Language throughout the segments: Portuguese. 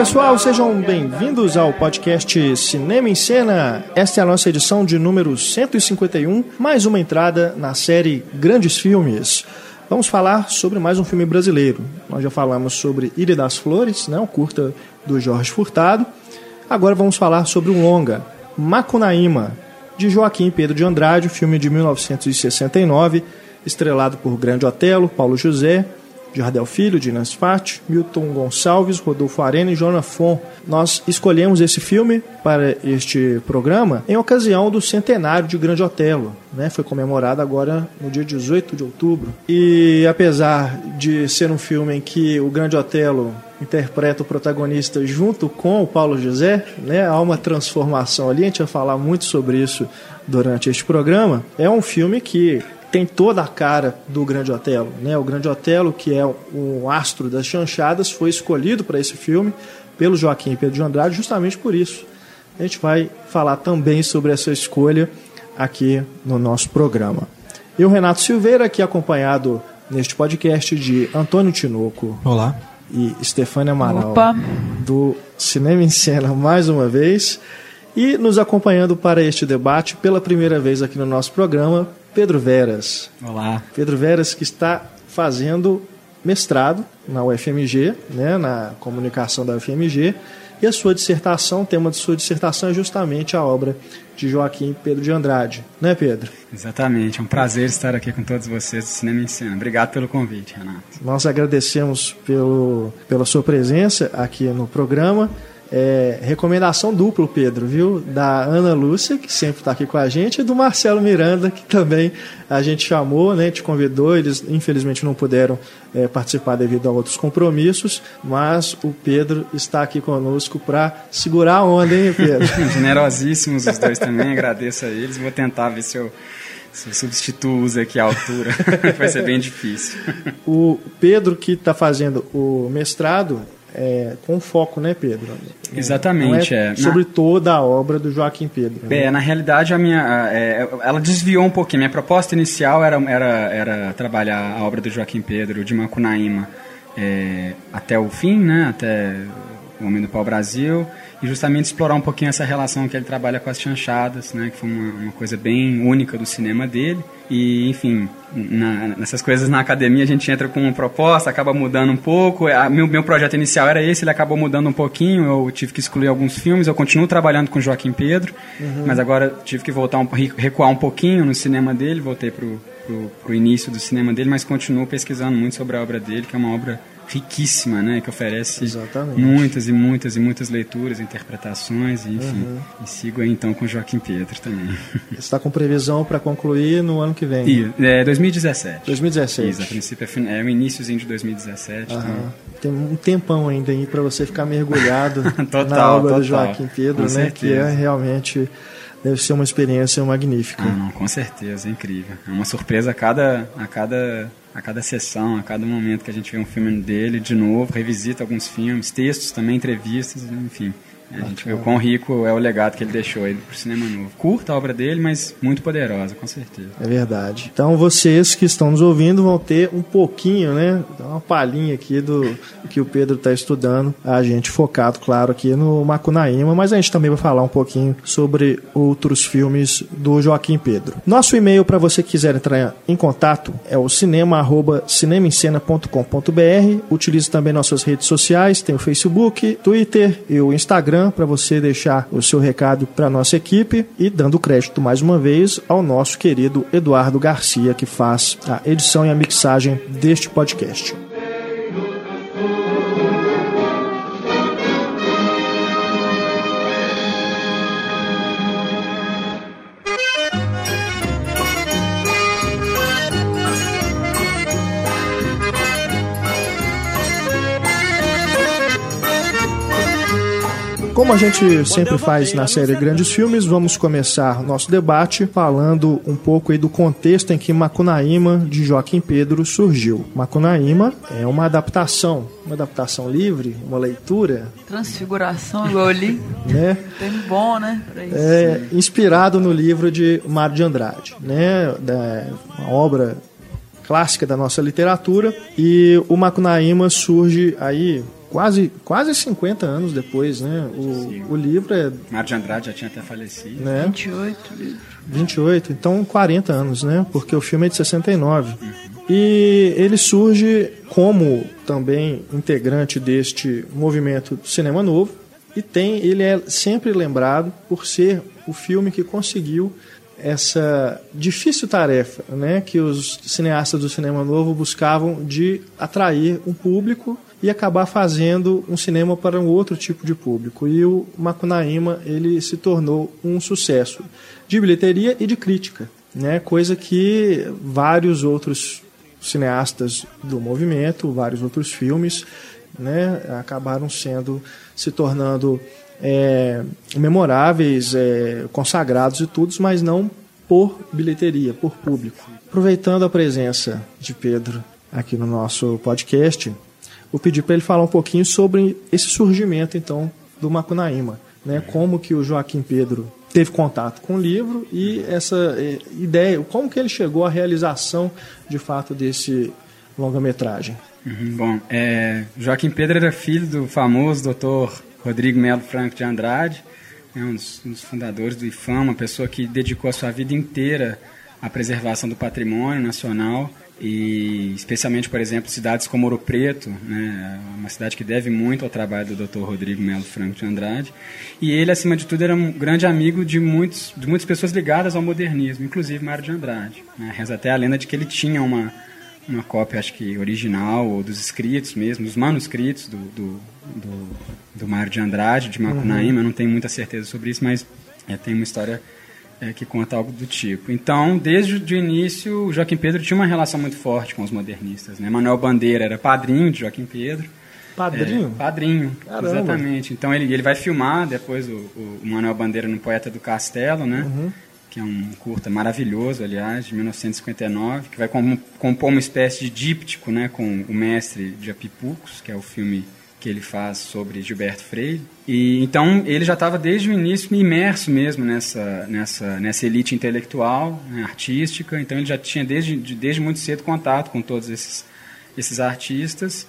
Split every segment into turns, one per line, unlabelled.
Pessoal, sejam bem-vindos ao podcast Cinema em Cena. Esta é a nossa edição de número 151, mais uma entrada na série Grandes Filmes. Vamos falar sobre mais um filme brasileiro. Nós já falamos sobre Ilha das Flores, né, um curta do Jorge Furtado. Agora vamos falar sobre um longa, Macunaíma, de Joaquim Pedro de Andrade, filme de 1969, estrelado por Grande Otelo, Paulo José, Jardel Filho, Dinas Fati, Milton Gonçalves, Rodolfo Arena e Joana Fon. Nós escolhemos esse filme para este programa em ocasião do centenário de Grande Otelo. Né? Foi comemorado agora no dia 18 de outubro. E apesar de ser um filme em que o Grande Otelo interpreta o protagonista junto com o Paulo José, né? há uma transformação ali, a gente vai falar muito sobre isso durante este programa. É um filme que tem toda a cara do Grande Otelo. Né? O Grande Otelo, que é o astro das chanchadas, foi escolhido para esse filme pelo Joaquim Pedro de Andrade justamente por isso. A gente vai falar também sobre essa escolha aqui no nosso programa. Eu, Renato Silveira, aqui acompanhado neste podcast de Antônio Tinoco.
Olá.
E Stefânia Amaral.
Opa.
Do Cinema em Cena, mais uma vez. E nos acompanhando para este debate pela primeira vez aqui no nosso programa, Pedro Veras.
Olá.
Pedro Veras que está fazendo mestrado na UFMG, né, na comunicação da UFMG, e a sua dissertação, o tema de sua dissertação é justamente a obra de Joaquim Pedro de Andrade, né, Pedro?
Exatamente, é um prazer estar aqui com todos vocês do Cinema em Cena. Obrigado pelo convite, Renato.
Nós agradecemos pelo, pela sua presença aqui no programa. É, recomendação duplo, Pedro, viu? Da Ana Lúcia, que sempre está aqui com a gente, e do Marcelo Miranda, que também a gente chamou, né? Te convidou. Eles, infelizmente, não puderam é, participar devido a outros compromissos, mas o Pedro está aqui conosco para segurar a onda, hein, Pedro?
Generosíssimos os dois também, agradeço a eles. Vou tentar ver se eu se eu substituo aqui a altura, vai ser bem difícil.
O Pedro, que está fazendo o mestrado, é, com foco, né, Pedro?
Exatamente.
É,
é.
Sobre na... toda a obra do Joaquim Pedro.
Né? É, na realidade, a minha, é, ela desviou um pouquinho. Minha proposta inicial era, era, era trabalhar a obra do Joaquim Pedro, de Macunaíma, é, até o fim, né, até o Homem do Pau Brasil, e justamente explorar um pouquinho essa relação que ele trabalha com as chanchadas, né, que foi uma, uma coisa bem única do cinema dele. E, enfim, na, nessas coisas na academia a gente entra com uma proposta, acaba mudando um pouco. A, meu, meu projeto inicial era esse, ele acabou mudando um pouquinho. Eu tive que excluir alguns filmes. Eu continuo trabalhando com Joaquim Pedro, uhum. mas agora tive que voltar um, recuar um pouquinho no cinema dele. Voltei para o início do cinema dele, mas continuo pesquisando muito sobre a obra dele, que é uma obra riquíssima, né? Que oferece
Exatamente.
muitas e muitas e muitas leituras, interpretações, e, enfim. Uhum. E sigo aí então com Joaquim Pedro também.
Você está com previsão para concluir no ano que vem?
E, é 2017.
2017.
Isso, a princípio é, é o iníciozinho de 2017. Uhum. Então...
Tem um tempão ainda aí para você ficar mergulhado
total,
na obra
total.
do Joaquim Pedro,
com
né?
Certeza.
Que é realmente deve ser uma experiência magnífica.
Ah, não, com certeza, é incrível. É uma surpresa a cada, a cada a cada sessão, a cada momento que a gente vê um filme dele de novo, revisita alguns filmes, textos também, entrevistas, enfim. A gente vê o quão rico é o legado que ele deixou aí pro cinema novo. Curta a obra dele, mas muito poderosa, com certeza.
É verdade. Então vocês que estão nos ouvindo vão ter um pouquinho, né? Uma palhinha aqui do que o Pedro está estudando. A gente focado, claro, aqui no Macunaíma, mas a gente também vai falar um pouquinho sobre outros filmes do Joaquim Pedro. Nosso e-mail para você que quiser entrar em contato é o cinema@cinemaencena.com.br. Utilize também nossas redes sociais, tem o Facebook, Twitter e o Instagram para você deixar o seu recado para nossa equipe e dando crédito mais uma vez ao nosso querido Eduardo Garcia que faz a edição e a mixagem deste podcast. Como a gente sempre faz na série Grandes Filmes, vamos começar nosso debate falando um pouco aí do contexto em que Macunaíma, de Joaquim Pedro, surgiu. Macunaíma é uma adaptação, uma adaptação livre, uma leitura.
Transfiguração, igual eu li.
Né?
Tem bom, né?
É, inspirado no livro de Mário de Andrade, né? Da, uma obra clássica da nossa literatura. E o Macunaíma surge aí quase, quase 50 anos depois, né? O, o livro é.
Mário de Andrade já tinha até falecido.
Né?
28 livros.
28, então 40 anos, né? Porque o filme é de 69. E ele surge como também integrante deste movimento Cinema Novo e tem, ele é sempre lembrado por ser o filme que conseguiu essa difícil tarefa, né, que os cineastas do cinema novo buscavam de atrair um público e acabar fazendo um cinema para um outro tipo de público. E o Macunaíma ele se tornou um sucesso de bilheteria e de crítica, né? Coisa que vários outros cineastas do movimento, vários outros filmes, né, acabaram sendo se tornando é, memoráveis, é, consagrados e tudo, mas não por bilheteria, por público. Aproveitando a presença de Pedro aqui no nosso podcast, vou pedir para ele falar um pouquinho sobre esse surgimento então do Macunaíma, né? Como que o Joaquim Pedro teve contato com o livro e essa é, ideia, como que ele chegou à realização de fato desse longa-metragem.
Uhum, bom, é, Joaquim Pedro era filho do famoso doutor Rodrigo Melo Franco de Andrade, né, um, dos, um dos fundadores do IFAM, uma pessoa que dedicou a sua vida inteira à preservação do patrimônio nacional e especialmente, por exemplo, cidades como Ouro Preto, né, uma cidade que deve muito ao trabalho do Dr. Rodrigo Melo Franco de Andrade. E ele, acima de tudo, era um grande amigo de, muitos, de muitas pessoas ligadas ao modernismo, inclusive Mário de Andrade. Né. Reza até a lenda de que ele tinha uma, uma cópia, acho que original, ou dos escritos mesmo, dos manuscritos do, do, do, do Mário de Andrade, de Macunaíma. Uhum. Não tenho muita certeza sobre isso, mas é, tem uma história é, que conta algo do tipo. Então, desde o início, o Joaquim Pedro tinha uma relação muito forte com os modernistas. Né? Manuel Bandeira era padrinho de Joaquim Pedro.
Padrinho?
É, padrinho, Caramba. exatamente. Então ele, ele vai filmar depois o, o Manuel Bandeira no Poeta do Castelo, né? Uhum. Que é um curta maravilhoso, aliás, de 1959, que vai compor uma espécie de díptico né, com o mestre de Apipucos, que é o filme que ele faz sobre Gilberto Freire. E então ele já estava desde o início imerso mesmo nessa nessa nessa elite intelectual, né, artística. Então ele já tinha desde desde muito cedo contato com todos esses esses artistas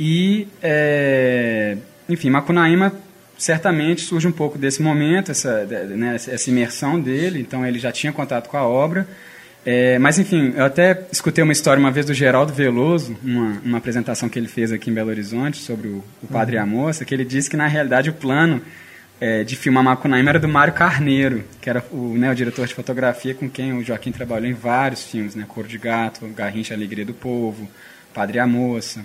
e é, enfim Macunaíma certamente surge um pouco desse momento essa né, essa imersão dele. Então ele já tinha contato com a obra é, mas, enfim, eu até escutei uma história uma vez do Geraldo Veloso, uma, uma apresentação que ele fez aqui em Belo Horizonte sobre o, o Padre uhum. e a Moça, que ele disse que, na realidade, o plano é, de filmar Macunaíma era do Mário Carneiro, que era o, né, o diretor de fotografia com quem o Joaquim trabalhou em vários filmes, né? Cor de Gato, Garrincha Alegria do Povo, Padre e a Moça.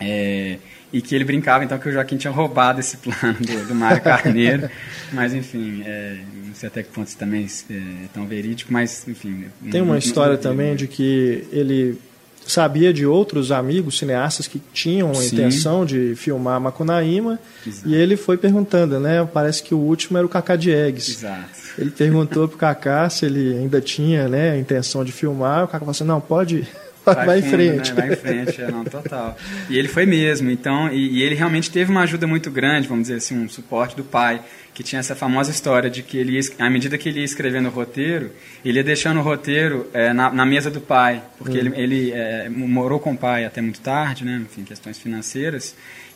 É, e que ele brincava então que o Joaquim tinha roubado esse plano do, do Mário Carneiro, mas enfim, é, não sei até que ponto isso também é tão verídico, mas enfim.
Tem uma história também de que ele sabia de outros amigos cineastas que tinham a intenção de filmar Macunaíma Exato. e ele foi perguntando, né? Parece que o último era o Cacá Diegues.
Exato.
Ele perguntou pro Cacá se ele ainda tinha, né, a intenção de filmar. O Cacá falou assim: "Não, pode
vai, vai fundo, em frente. Né? Vai em frente, é, não, total. E ele foi mesmo, então, e, e, ele realmente teve uma ajuda muito grande, vamos dizer assim, um suporte do pai, que tinha essa famosa história de que ele, ia, à medida que ele ia escrevendo o roteiro, ele ia deixando o roteiro é, na, na, mesa do pai, porque uhum. ele, ele é, morou com o pai até muito tarde, né, enfim, questões financeiras,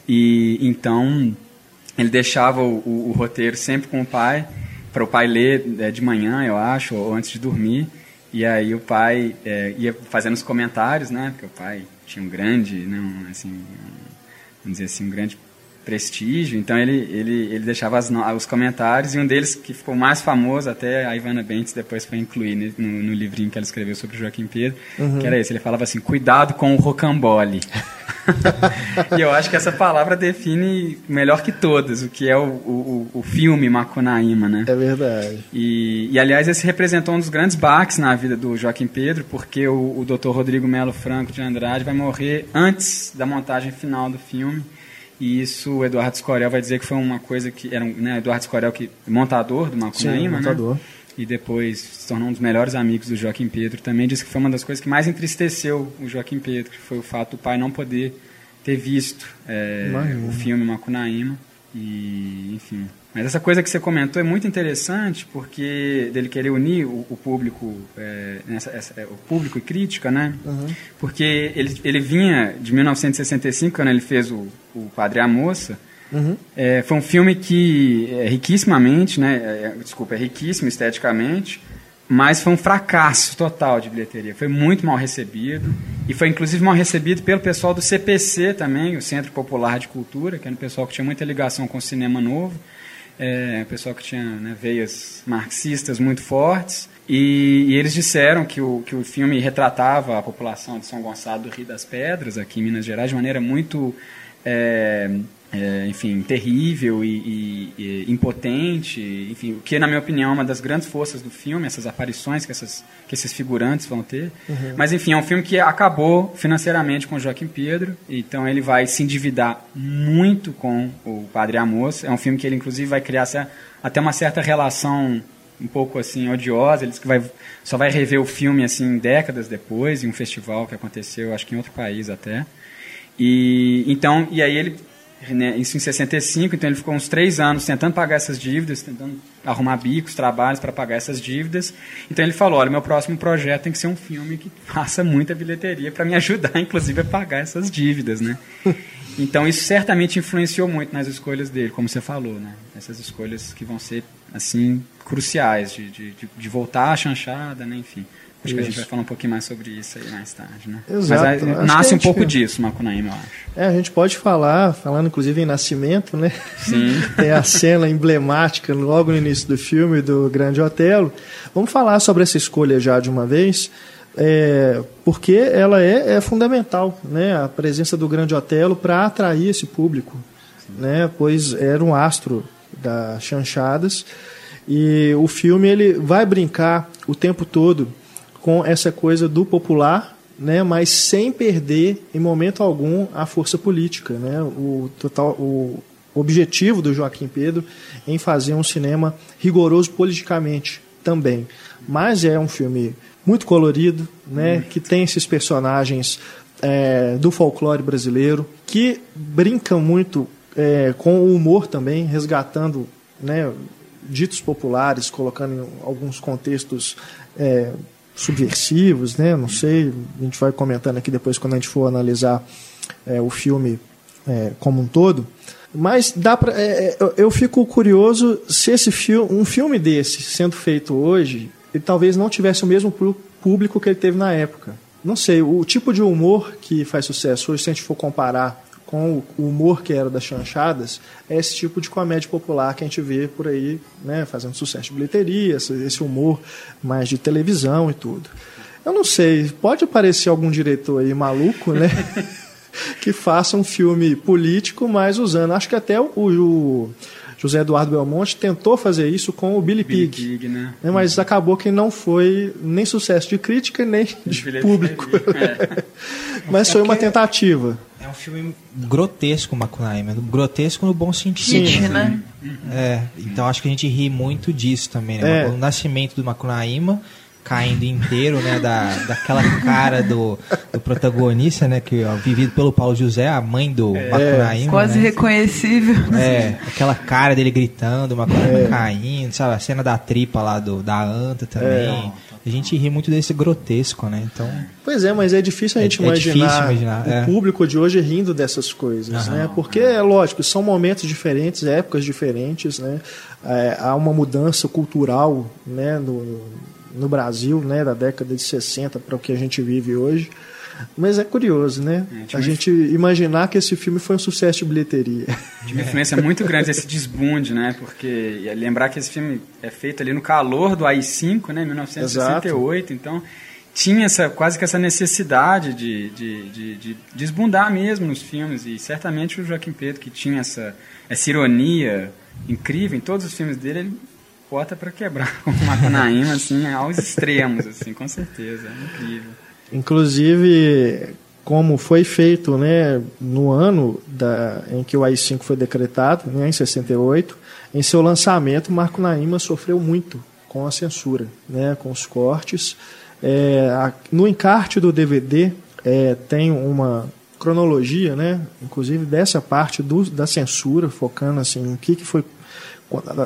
e então ele deixava o, o, o roteiro sempre com o pai, para o pai ler é, de manhã, eu acho, ou antes de dormir, e aí o pai é, ia fazendo os comentários, né? Porque o pai tinha um grande, né, um, assim, vamos dizer assim, um grande prestígio. Então ele, ele, ele deixava as, os comentários e um deles que ficou mais famoso, até a Ivana Bentes depois foi incluir né, no, no, livrinho que ela escreveu sobre o Joaquim Pedro, uhum. que era esse. Ele falava assim, cuidado com o rocambole. e eu acho que essa palavra define melhor que todas o que é o, o, o filme Macunaíma, né?
É verdade.
E, e, aliás, esse representou um dos grandes baques na vida do Joaquim Pedro, porque o, o Dr. Rodrigo Melo Franco de Andrade vai morrer antes da montagem final do filme. E isso o Eduardo Escorel vai dizer que foi uma coisa que era um, né, Eduardo Escorel que montador do Macunaíma, Sim, né? montador. Né? E depois se tornou um dos melhores amigos do Joaquim Pedro. Também disse que foi uma das coisas que mais entristeceu o Joaquim Pedro, que foi o fato do pai não poder ter visto é, o filme Macunaíma. E, enfim. Mas essa coisa que você comentou é muito interessante, porque dele querer unir o, o público, é, nessa, essa, é, o público e crítica, né?
Uhum.
Porque ele, ele vinha de 1965, quando ele fez o, o Padre e a Moça.
Uhum.
É, foi um filme que é riquissimamente, né? É, desculpa, é riquíssimo esteticamente, mas foi um fracasso total de bilheteria. Foi muito mal recebido. E foi inclusive mal recebido pelo pessoal do CPC também, o Centro Popular de Cultura, que era um pessoal que tinha muita ligação com o cinema novo. É, pessoal que tinha né, veias marxistas muito fortes. E, e, eles disseram que o, que o filme retratava a população de São Gonçalo do Rio das Pedras, aqui em Minas Gerais, de maneira muito é, é, enfim, terrível e, e, e, impotente, enfim, o que na minha opinião é uma das grandes forças do filme, essas aparições que, essas, que esses figurantes vão ter. Uhum. Mas enfim, é um filme que acabou financeiramente com Joaquim Pedro, então ele vai se endividar muito com o Padre Amos. É um filme que ele inclusive vai criar até uma certa relação um pouco assim odiosa, ele que vai, só vai rever o filme assim décadas depois em um festival que aconteceu, acho que em outro país até. E então, e aí ele né, isso em 65, então ele ficou uns três anos tentando pagar essas dívidas, tentando arrumar bicos, trabalhos para pagar essas dívidas. Então ele falou: olha, meu próximo projeto tem que ser um filme que faça muita bilheteria para me ajudar, inclusive, a pagar essas dívidas, né? Então isso certamente influenciou muito nas escolhas dele, como você falou, né? Essas escolhas que vão ser assim cruciais de, de, de voltar à chanchada, né? Enfim. Acho isso. que a gente vai falar um pouquinho mais sobre isso aí mais tarde, né?
Exato.
Mas nasce um pouco disso, Macunaíma, eu acho.
É, a gente pode falar, falando inclusive em nascimento, né?
Sim.
Tem a cena emblemática logo no início do filme do Grande Otelo. Vamos falar sobre essa escolha já de uma vez, é, porque ela é, é, fundamental, né? A presença do Grande Otelo para atrair esse público, Sim. né? Pois era um astro das chanchadas e o filme ele vai brincar o tempo todo com essa coisa do popular, né, mas sem perder em momento algum a força política, né? O total o objetivo do Joaquim Pedro em fazer um cinema rigoroso politicamente também. Mas é um filme muito colorido, né, que tem esses personagens é, do folclore brasileiro que brincam muito é, com o humor também, resgatando né, ditos populares, colocando em alguns contextos é, subversivos, né? Não sei, a gente vai comentando aqui depois quando a gente for analisar é, o filme é, como um todo. Mas dá pra, é, é eu fico curioso se esse filme, um filme desse sendo feito hoje, ele talvez não tivesse o mesmo público que ele teve na época. Não sei, o tipo de humor que faz sucesso hoje, se a gente for comparar com o humor que era das chanchadas, é esse tipo de comédia popular que a gente vê por aí, né, fazendo sucesso de bilheteria, esse humor mais de televisão e tudo. Eu não sei, pode aparecer algum diretor aí maluco, né? que faça um filme político, mas usando. Acho que até o, o José Eduardo Belmonte tentou fazer isso com o Billy, Billy Pig,
Pig né?
né? mas acabou que não foi nem sucesso de crítica nem de, de público. É. mas é foi uma tentativa.
É um filme grotesco, Macunaíma. Grotesco no bom sentido.
Sim, né?
É, então acho que a gente ri muito disso também. Né? É. O nascimento do Macunaíma caindo inteiro, né, da, daquela cara do, do protagonista, né, que ó, vivido pelo Paulo José, a mãe do é, Macunaíma.
Quase
né?
reconhecível.
É, aquela cara dele gritando, o Macunaíma é. caindo, sabe, a cena da tripa lá do, da anta também. É. A gente ri muito desse grotesco, né? Então.
Pois é, mas é difícil a gente é, imaginar, é difícil imaginar, o é. público de hoje rindo dessas coisas, né? Porque é lógico, são momentos diferentes, épocas diferentes, né? É, há uma mudança cultural, né? No, no Brasil, né? Da década de 60 para o que a gente vive hoje. Mas é curioso, né? É, a gente imaginar que esse filme foi um sucesso de bilheteria.
Tinha uma influência muito grande esse desbunde, né? Porque lembrar que esse filme é feito ali no calor do AI-5, né? 1968, Exato. então tinha essa, quase que essa necessidade de, de, de, de, desbundar mesmo nos filmes e certamente o Joaquim Pedro que tinha essa, essa ironia incrível em todos os filmes dele, ele bota para quebrar com o Macanaíma, assim, aos extremos, assim, com certeza, é incrível.
Inclusive, como foi feito né, no ano da, em que o AI-5 foi decretado, né, em 68, em seu lançamento, Marco Naima sofreu muito com a censura, né, com os cortes. É, a, no encarte do DVD é, tem uma, cronologia, né? Inclusive dessa parte do, da censura, focando assim, o que, que foi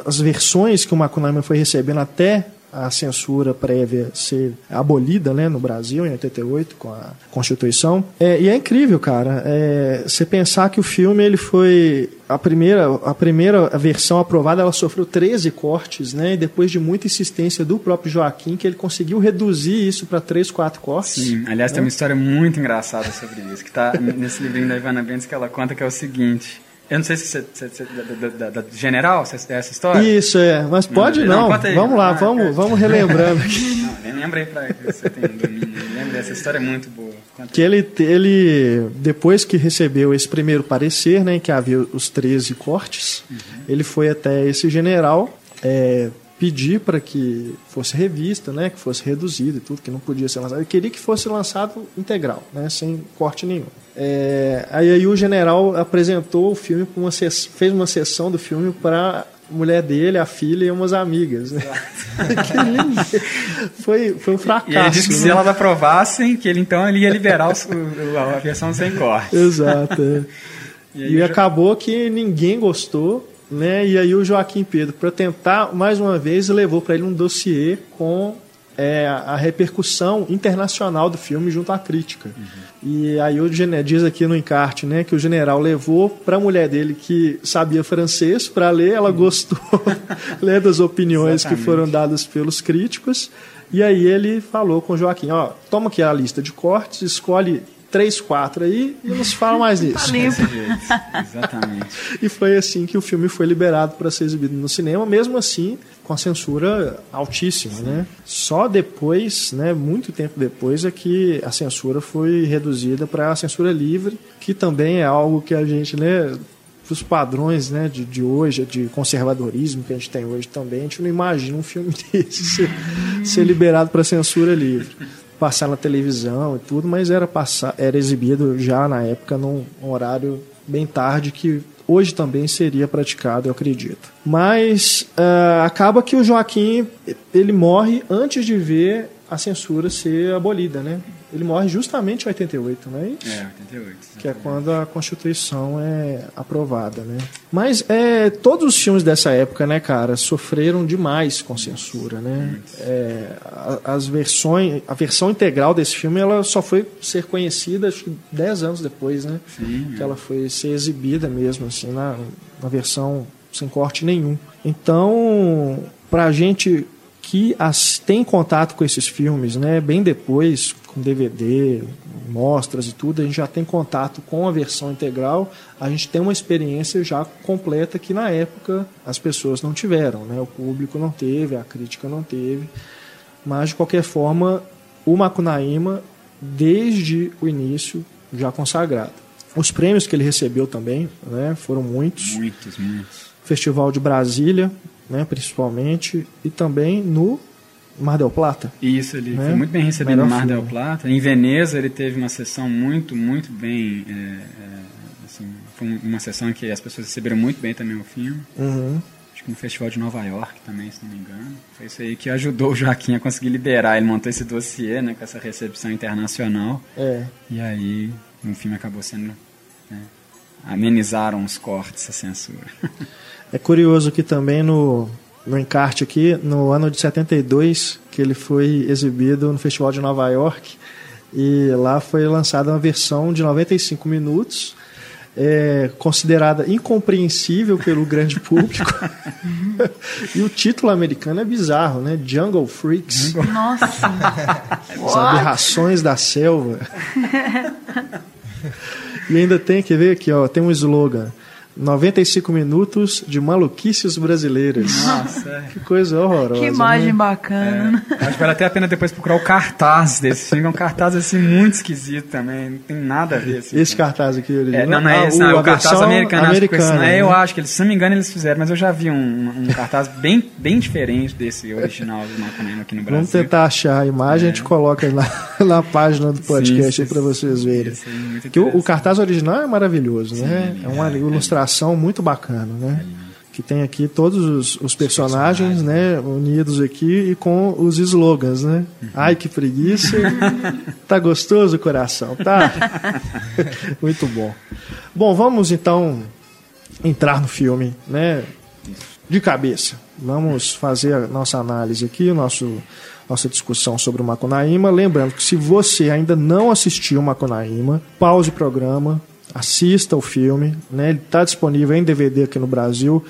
as versões que o Macunaíma foi recebendo até a censura prévia ser abolida né, no Brasil, em 88, com a Constituição. É, e é incrível, cara, é, você pensar que o filme ele foi. A primeira, a primeira versão aprovada ela sofreu 13 cortes, né? E depois de muita insistência do próprio Joaquim, que ele conseguiu reduzir isso para 3, 4 cortes.
Sim, aliás, né? tem uma história muito engraçada sobre isso, que está nesse livrinho da Ivana Bentes que ela conta que é o seguinte. Eu não sei se você, você, da, da, da, general, é essa história.
Isso, é. Mas pode não. não. Vamos lá, ah, vamos, vamos relembrando aqui.
Não, nem lembrei pra você tem domínio. Lembra dessa história é muito boa.
Conta que ele, ele, depois que recebeu esse primeiro parecer, né, que havia os 13 cortes, uhum. ele foi até esse general é, pedir para que fosse revista, né, que fosse reduzido e tudo, que não podia ser lançado. Ele queria que fosse lançado integral, né, sem corte nenhum. É, aí, aí o general apresentou o filme, uma fez uma sessão do filme para mulher dele, a filha e umas amigas. Né? foi, foi um fracasso. E
ele disse que né? se elas aprovassem, que ele então ele ia liberar os, a versão sem corte.
Exato. É. E, e acabou que ninguém gostou, né? E aí o Joaquim Pedro, para tentar mais uma vez, levou para ele um dossiê com é, a repercussão internacional do filme junto à crítica. Uhum. E aí o diz aqui no encarte, né, que o general levou para a mulher dele que sabia francês para ler, ela gostou, ler das opiniões Exatamente. que foram dadas pelos críticos. E aí ele falou com Joaquim, ó, toma aqui a lista de cortes, escolhe três, quatro aí e não se fala mais nisso.
Tá Exatamente.
e foi assim que o filme foi liberado para ser exibido no cinema, mesmo assim com a censura altíssima, Sim. né? Só depois, né, muito tempo depois, é que a censura foi reduzida para a censura livre, que também é algo que a gente, né, os padrões né, de, de hoje, de conservadorismo que a gente tem hoje também, a gente não imagina um filme desse ser, ser liberado para censura livre passar na televisão e tudo, mas era, passar, era exibido já na época num horário bem tarde que hoje também seria praticado, eu acredito. Mas uh, acaba que o Joaquim ele morre antes de ver a censura ser abolida, né? Ele morre justamente em 88, não é
isso? É, 88. Exatamente.
Que é quando a Constituição é aprovada, né? Mas é, todos os filmes dessa época, né, cara, sofreram demais com censura, né? É, as versões, a versão integral desse filme, ela só foi ser conhecida acho que 10 anos depois, né?
Sim.
Que ela foi ser exibida mesmo, assim, na, na versão sem corte nenhum. Então, pra gente que as, tem contato com esses filmes, né, bem depois, com DVD, mostras e tudo, a gente já tem contato com a versão integral, a gente tem uma experiência já completa que na época as pessoas não tiveram, né, o público não teve, a crítica não teve, mas de qualquer forma, o Macunaíma, desde o início, já consagrado. Os prêmios que ele recebeu também né, foram muitos.
Muitos, muitos.
Festival de Brasília, né, principalmente, e também no Mar del Plata.
Isso, ele né? foi muito bem recebido no Mar del Plata. Em Veneza ele teve uma sessão muito, muito bem. É, é, assim, foi uma sessão que as pessoas receberam muito bem também o filme.
Uhum.
Acho que no Festival de Nova York também, se não me engano. Foi isso aí que ajudou o Joaquim a conseguir liberar. Ele montou esse dossiê né, com essa recepção internacional.
É.
E aí o filme acabou sendo. Né, amenizaram os cortes, a censura.
É curioso que também no, no encarte aqui, no ano de 72, que ele foi exibido no Festival de Nova York, e lá foi lançada uma versão de 95 minutos, é, considerada incompreensível pelo grande público. e o título americano é bizarro, né? Jungle Freaks.
Nossa!
As aberrações da selva. e ainda tem, quer ver aqui, ó, tem um slogan. 95 minutos de maluquices brasileiras.
Nossa, é.
que coisa horrorosa.
Que imagem né? bacana.
É. Acho que vale até a pena depois procurar o cartaz desse filme. É um cartaz assim muito esquisito também. Não tem nada a ver. Assim,
esse cartaz aqui, ele
é, não, não é ah, esse, não, o, o cartaz americano. americano acho que né? é, eu acho que eles, se não me engano, eles fizeram, mas eu já vi um, um cartaz bem, bem diferente desse original do Maconema aqui no Brasil.
Vamos tentar achar a imagem, é. a gente coloca na, na página do podcast para vocês verem. que o, o, cartaz original é maravilhoso, né? Sim, né? É uma ilustração muito bacana, né? que tem aqui todos os, os personagens, né, unidos aqui e com os slogans, né? Uhum. Ai, que preguiça. tá gostoso o coração, tá? Muito bom. Bom, vamos então entrar no filme, né? De cabeça. Vamos fazer a nossa análise aqui, o nosso nossa discussão sobre o Macunaíma. Lembrando que se você ainda não assistiu o Macunaíma, pause o programa, assista o filme, né? Ele está disponível em DVD aqui no Brasil.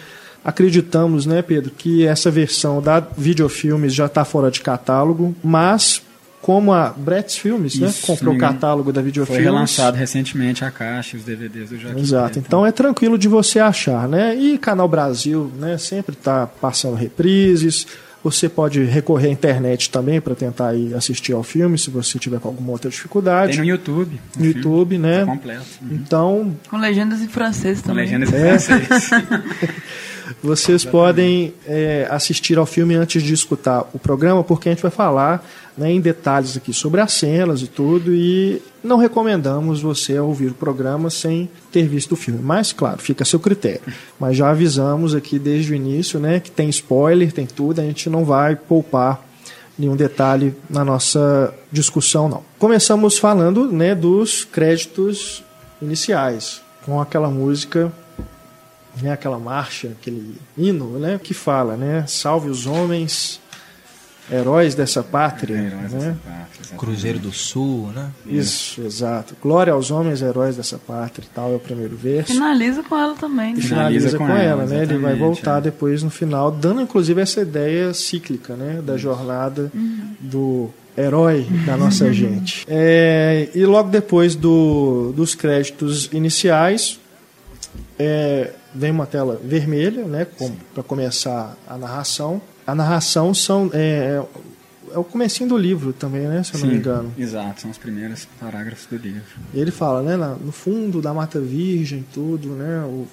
Acreditamos, né, Pedro, que essa versão da Videofilmes já está fora de catálogo, mas como a Bretts Filmes, né, comprou o catálogo da Videofilmes.
Foi relançado recentemente a caixa, os DVDs do Joaquim.
Exato. Então é tranquilo de você achar, né? E Canal Brasil, né, sempre está passando reprises você pode recorrer à internet também para tentar ir assistir ao filme, se você tiver com alguma outra dificuldade.
Tem no YouTube.
No YouTube, né?
Tá completo.
Uhum. Então.
Com legendas em francês também.
Com legendas em é. francês.
Vocês podem é, assistir ao filme antes de escutar o programa, porque a gente vai falar né, em detalhes aqui sobre as cenas e tudo, e não recomendamos você ouvir o programa sem ter visto o filme. Mas, claro, fica a seu critério. Mas já avisamos aqui desde o início né, que tem spoiler, tem tudo, a gente não vai poupar nenhum detalhe na nossa discussão, não. Começamos falando né, dos créditos iniciais, com aquela música né, aquela marcha, aquele hino, né, que fala, né, salve os homens, heróis dessa pátria, é, heróis né? Dessa
pátria, Cruzeiro do Sul, né?
Isso, exato. Glória aos homens, heróis dessa pátria, tal é o primeiro verso.
Finaliza com ela também.
Né? Finaliza, finaliza com, com, ela, né? Ele vai voltar é. depois no final, dando inclusive essa ideia cíclica, né, da jornada uhum. do herói da nossa gente. É, e logo depois do, dos créditos iniciais, é, vem uma tela vermelha, né, para começar a narração. A narração são é, é, é o comecinho do livro também, né, se eu
Sim,
não me engano.
Exato, são os primeiros parágrafos do livro.
Ele fala, né, no fundo da Mata Virgem, tudo, né, o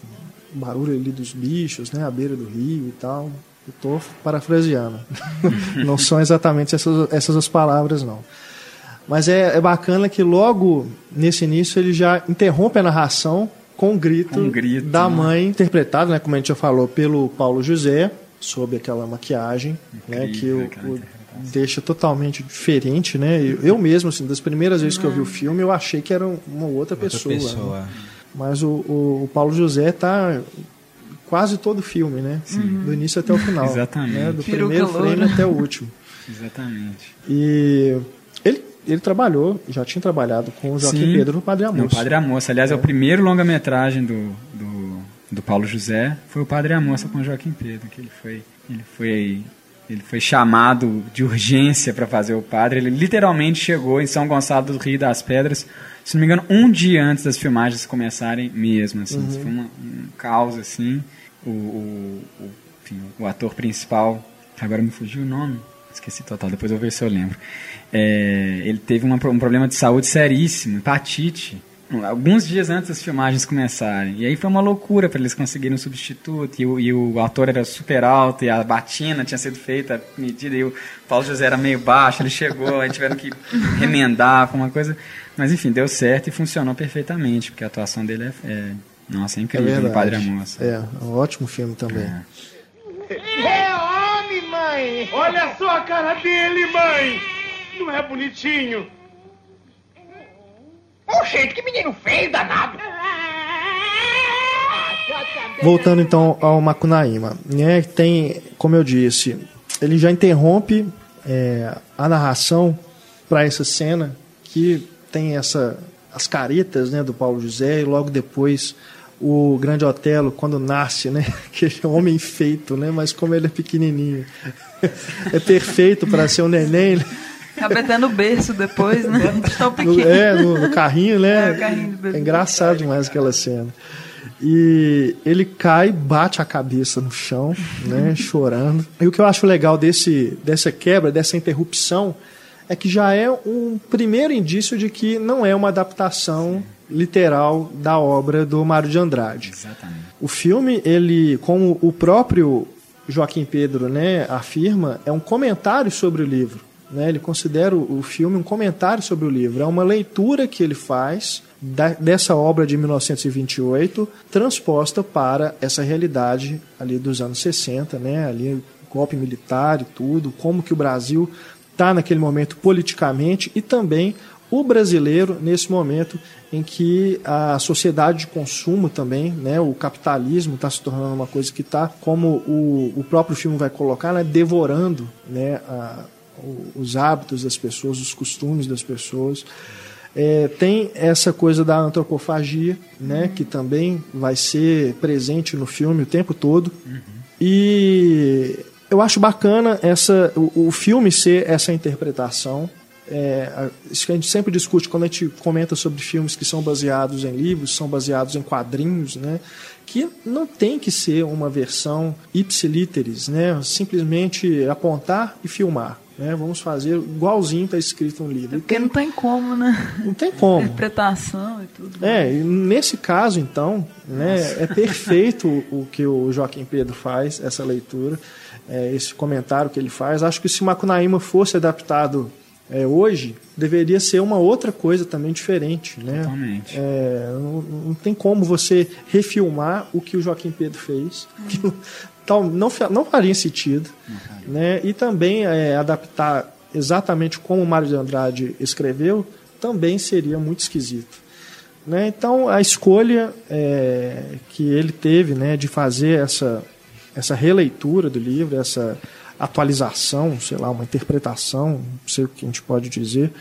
barulho ali dos bichos, né, à beira do rio e tal. Eu estou parafraseando. não são exatamente essas, essas as palavras, não. Mas é, é bacana que logo nesse início ele já interrompe a narração com um grito, um grito da né? mãe, interpretado, né, como a gente já falou, pelo Paulo José, sob aquela maquiagem, né, Incrível, né, que o, o deixa totalmente diferente, né? Eu, eu, mesmo, assim, das primeiras vezes que eu vi o filme, eu achei que era uma outra, outra pessoa. pessoa. Né? Mas o, o, o, Paulo José tá quase todo o filme, né? Sim. Do início até o final.
Exatamente.
Né? Do primeiro frame até o último.
Exatamente.
E ele trabalhou, já tinha trabalhado com o Joaquim Sim, Pedro no Padre Amor. No
Padre Amor. Aliás, é, é o primeiro longa-metragem do, do, do, Paulo José. Foi o Padre Amor com o Joaquim Pedro, que ele foi, ele foi, ele foi chamado de urgência para fazer o padre. Ele literalmente chegou em São Gonçalo do Rio das Pedras, se não me engano, um dia antes das filmagens começarem mesmo. Assim. Uhum. Foi uma, um caos, assim. O, o, o, enfim, o ator principal, agora me fugiu o nome, esqueci total, depois eu vou ver se eu lembro é, ele teve uma, um problema de saúde seríssimo, hepatite, alguns dias antes das filmagens começarem. E aí foi uma loucura para eles conseguirem um substituto. E o, e o, ator era super alto e a batina tinha sido feita medida. E o Paulo José era meio baixo, ele chegou, aí tiveram que remendar, foi uma coisa. Mas enfim, deu certo e funcionou perfeitamente, porque a atuação dele é, é nossa, é incrível, é Padre Amoça.
É, é um ótimo filme também.
É. é homem, mãe! Olha só a cara dele, mãe! Não é bonitinho? Ô, oh, gente, que menino feio, danado!
Voltando então ao Macunaíma, né, tem, como eu disse, ele já interrompe é, a narração para essa cena que tem essa as caretas né, do Paulo José e logo depois o Grande Otelo quando nasce, né, que é um homem feito, né, mas como ele é pequenininho, é perfeito para ser um neném. Né?
Cabe até no berço depois, né?
Tão pequeno. É, no, no carrinho, né? É, carrinho do bebê. é engraçado demais aquela cena. E ele cai, bate a cabeça no chão, né, chorando. E o que eu acho legal desse, dessa quebra, dessa interrupção, é que já é um primeiro indício de que não é uma adaptação literal da obra do Mário de Andrade.
Exatamente.
O filme, ele, como o próprio Joaquim Pedro né, afirma, é um comentário sobre o livro. Né? Ele considera o filme um comentário sobre o livro. É uma leitura que ele faz da, dessa obra de 1928 transposta para essa realidade ali dos anos 60, né? Ali golpe militar e tudo, como que o Brasil está naquele momento politicamente e também o brasileiro nesse momento em que a sociedade de consumo também, né, o capitalismo está se tornando uma coisa que está, como o, o próprio filme vai colocar, né, devorando né, a, os hábitos das pessoas, os costumes das pessoas. É, tem essa coisa da antropofagia, né, que também vai ser presente no filme o tempo todo. Uhum. E eu acho bacana essa, o, o filme ser essa interpretação é, isso que a gente sempre discute quando a gente comenta sobre filmes que são baseados em livros, são baseados em quadrinhos, né? que não tem que ser uma versão ipsiliteris, né? simplesmente apontar e filmar. Né? Vamos fazer igualzinho está escrito no livro.
É porque não tem como, né?
Não tem como.
Interpretação e tudo.
É, e nesse caso, então, né, é perfeito o que o Joaquim Pedro faz, essa leitura, é, esse comentário que ele faz. Acho que se Macunaíma fosse adaptado é, hoje deveria ser uma outra coisa também diferente. Né?
Totalmente.
É, não, não, tem como você refilmar o que o Joaquim Pedro fez. Uhum. Tal, não, não faria sentido. Uhum. Né? E também é, adaptar exatamente como o Mário de Andrade escreveu também seria muito esquisito. Né? Então, a escolha é, que ele teve né, de fazer essa, essa releitura do livro, essa atualização, sei lá, uma interpretação, não sei o que a gente pode dizer,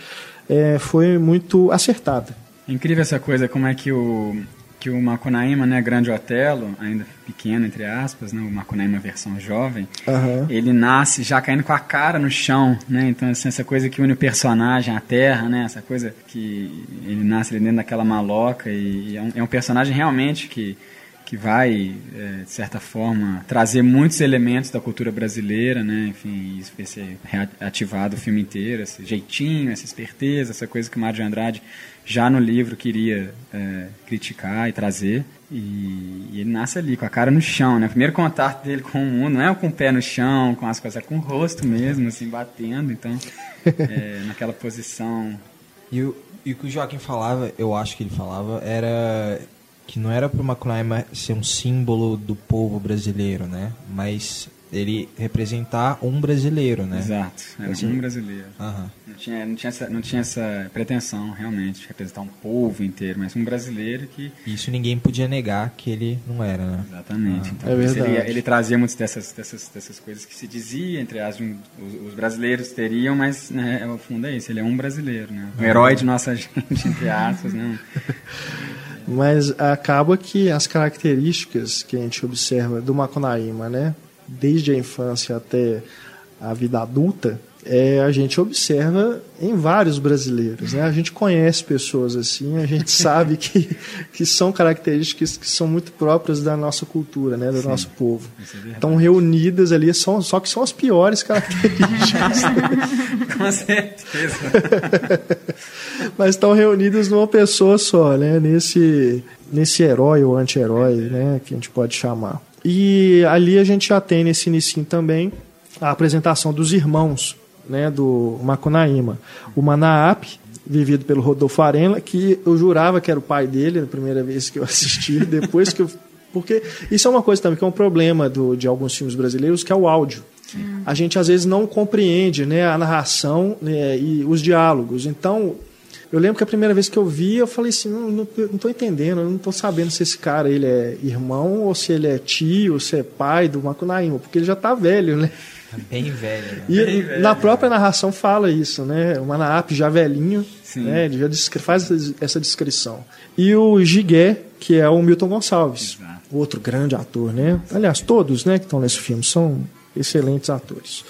é, foi muito acertada.
É incrível essa coisa, como é que o, que o Macunaíma, né, Grande Otelo, ainda pequeno, entre aspas, né, o Macunaíma versão jovem,
uhum.
ele nasce já caindo com a cara no chão, né, então assim, essa coisa que une o personagem à terra, né, essa coisa que ele nasce dentro daquela maloca e, e é, um, é um personagem realmente que que vai, é, de certa forma, trazer muitos elementos da cultura brasileira, né? Enfim, isso vai ser reativado o filme inteiro, esse jeitinho, essa esperteza, essa coisa que o Mário de Andrade já no livro queria é, criticar e trazer. E, e, ele nasce ali, com a cara no chão, né? O primeiro contato dele com o mundo não é com o pé no chão, com as coisas, é com o rosto mesmo, assim, batendo. Então, é, naquela posição...
E o, e o que o Joaquim falava, eu acho que ele falava, era que não era para o Macunaíma ser um símbolo do povo brasileiro, né? Mas ele representar um brasileiro, né?
Exato, era assim, um brasileiro.
Uhum.
Não, tinha, não, tinha essa, não tinha essa pretensão, realmente, de representar um povo inteiro, mas um brasileiro que...
Isso ninguém podia negar que ele não era, né?
Exatamente. Então,
é verdade.
Ele, ele, trazia muitas dessas, dessas, dessas coisas que se dizia, entre as os, os brasileiros teriam, mas né, o fundo é isso, ele é um brasileiro, né? Um herói de nossa gente, entre aspas, né?
Mas acaba que as características que a gente observa do Macunaíma, né, desde a infância até a vida adulta, é, a gente observa em vários brasileiros. Né? A gente conhece pessoas assim, a gente sabe que, que são características que são muito próprias da nossa cultura, né? do Sim, nosso povo. É Estão reunidas ali, são, só que são as piores características.
Com certeza.
Mas estão reunidas numa pessoa só, né? nesse, nesse herói ou anti-herói né? que a gente pode chamar. E ali a gente já tem nesse início também a apresentação dos irmãos né, do Macunaíma. O Manaap, vivido pelo Rodolfo Arena, que eu jurava que era o pai dele na primeira vez que eu assisti, depois que eu. Porque isso é uma coisa também que é um problema do, de alguns filmes brasileiros, que é o áudio. A gente às vezes não compreende né, a narração né, e os diálogos. Então, eu lembro que a primeira vez que eu vi, eu falei assim, não estou entendendo, eu não estou sabendo se esse cara ele é irmão, ou se ele é tio, ou se é pai do Macunaíma, porque ele já está velho, né?
Bem velho. Né?
E
Bem velho,
na própria narração fala isso, né? O Manaap já velhinho,
Sim.
né? ele já faz essa descrição. E o Gigué, que é o Milton Gonçalves,
Exato.
outro grande ator, né? Aliás, todos né, que estão nesse filme são excelentes atores.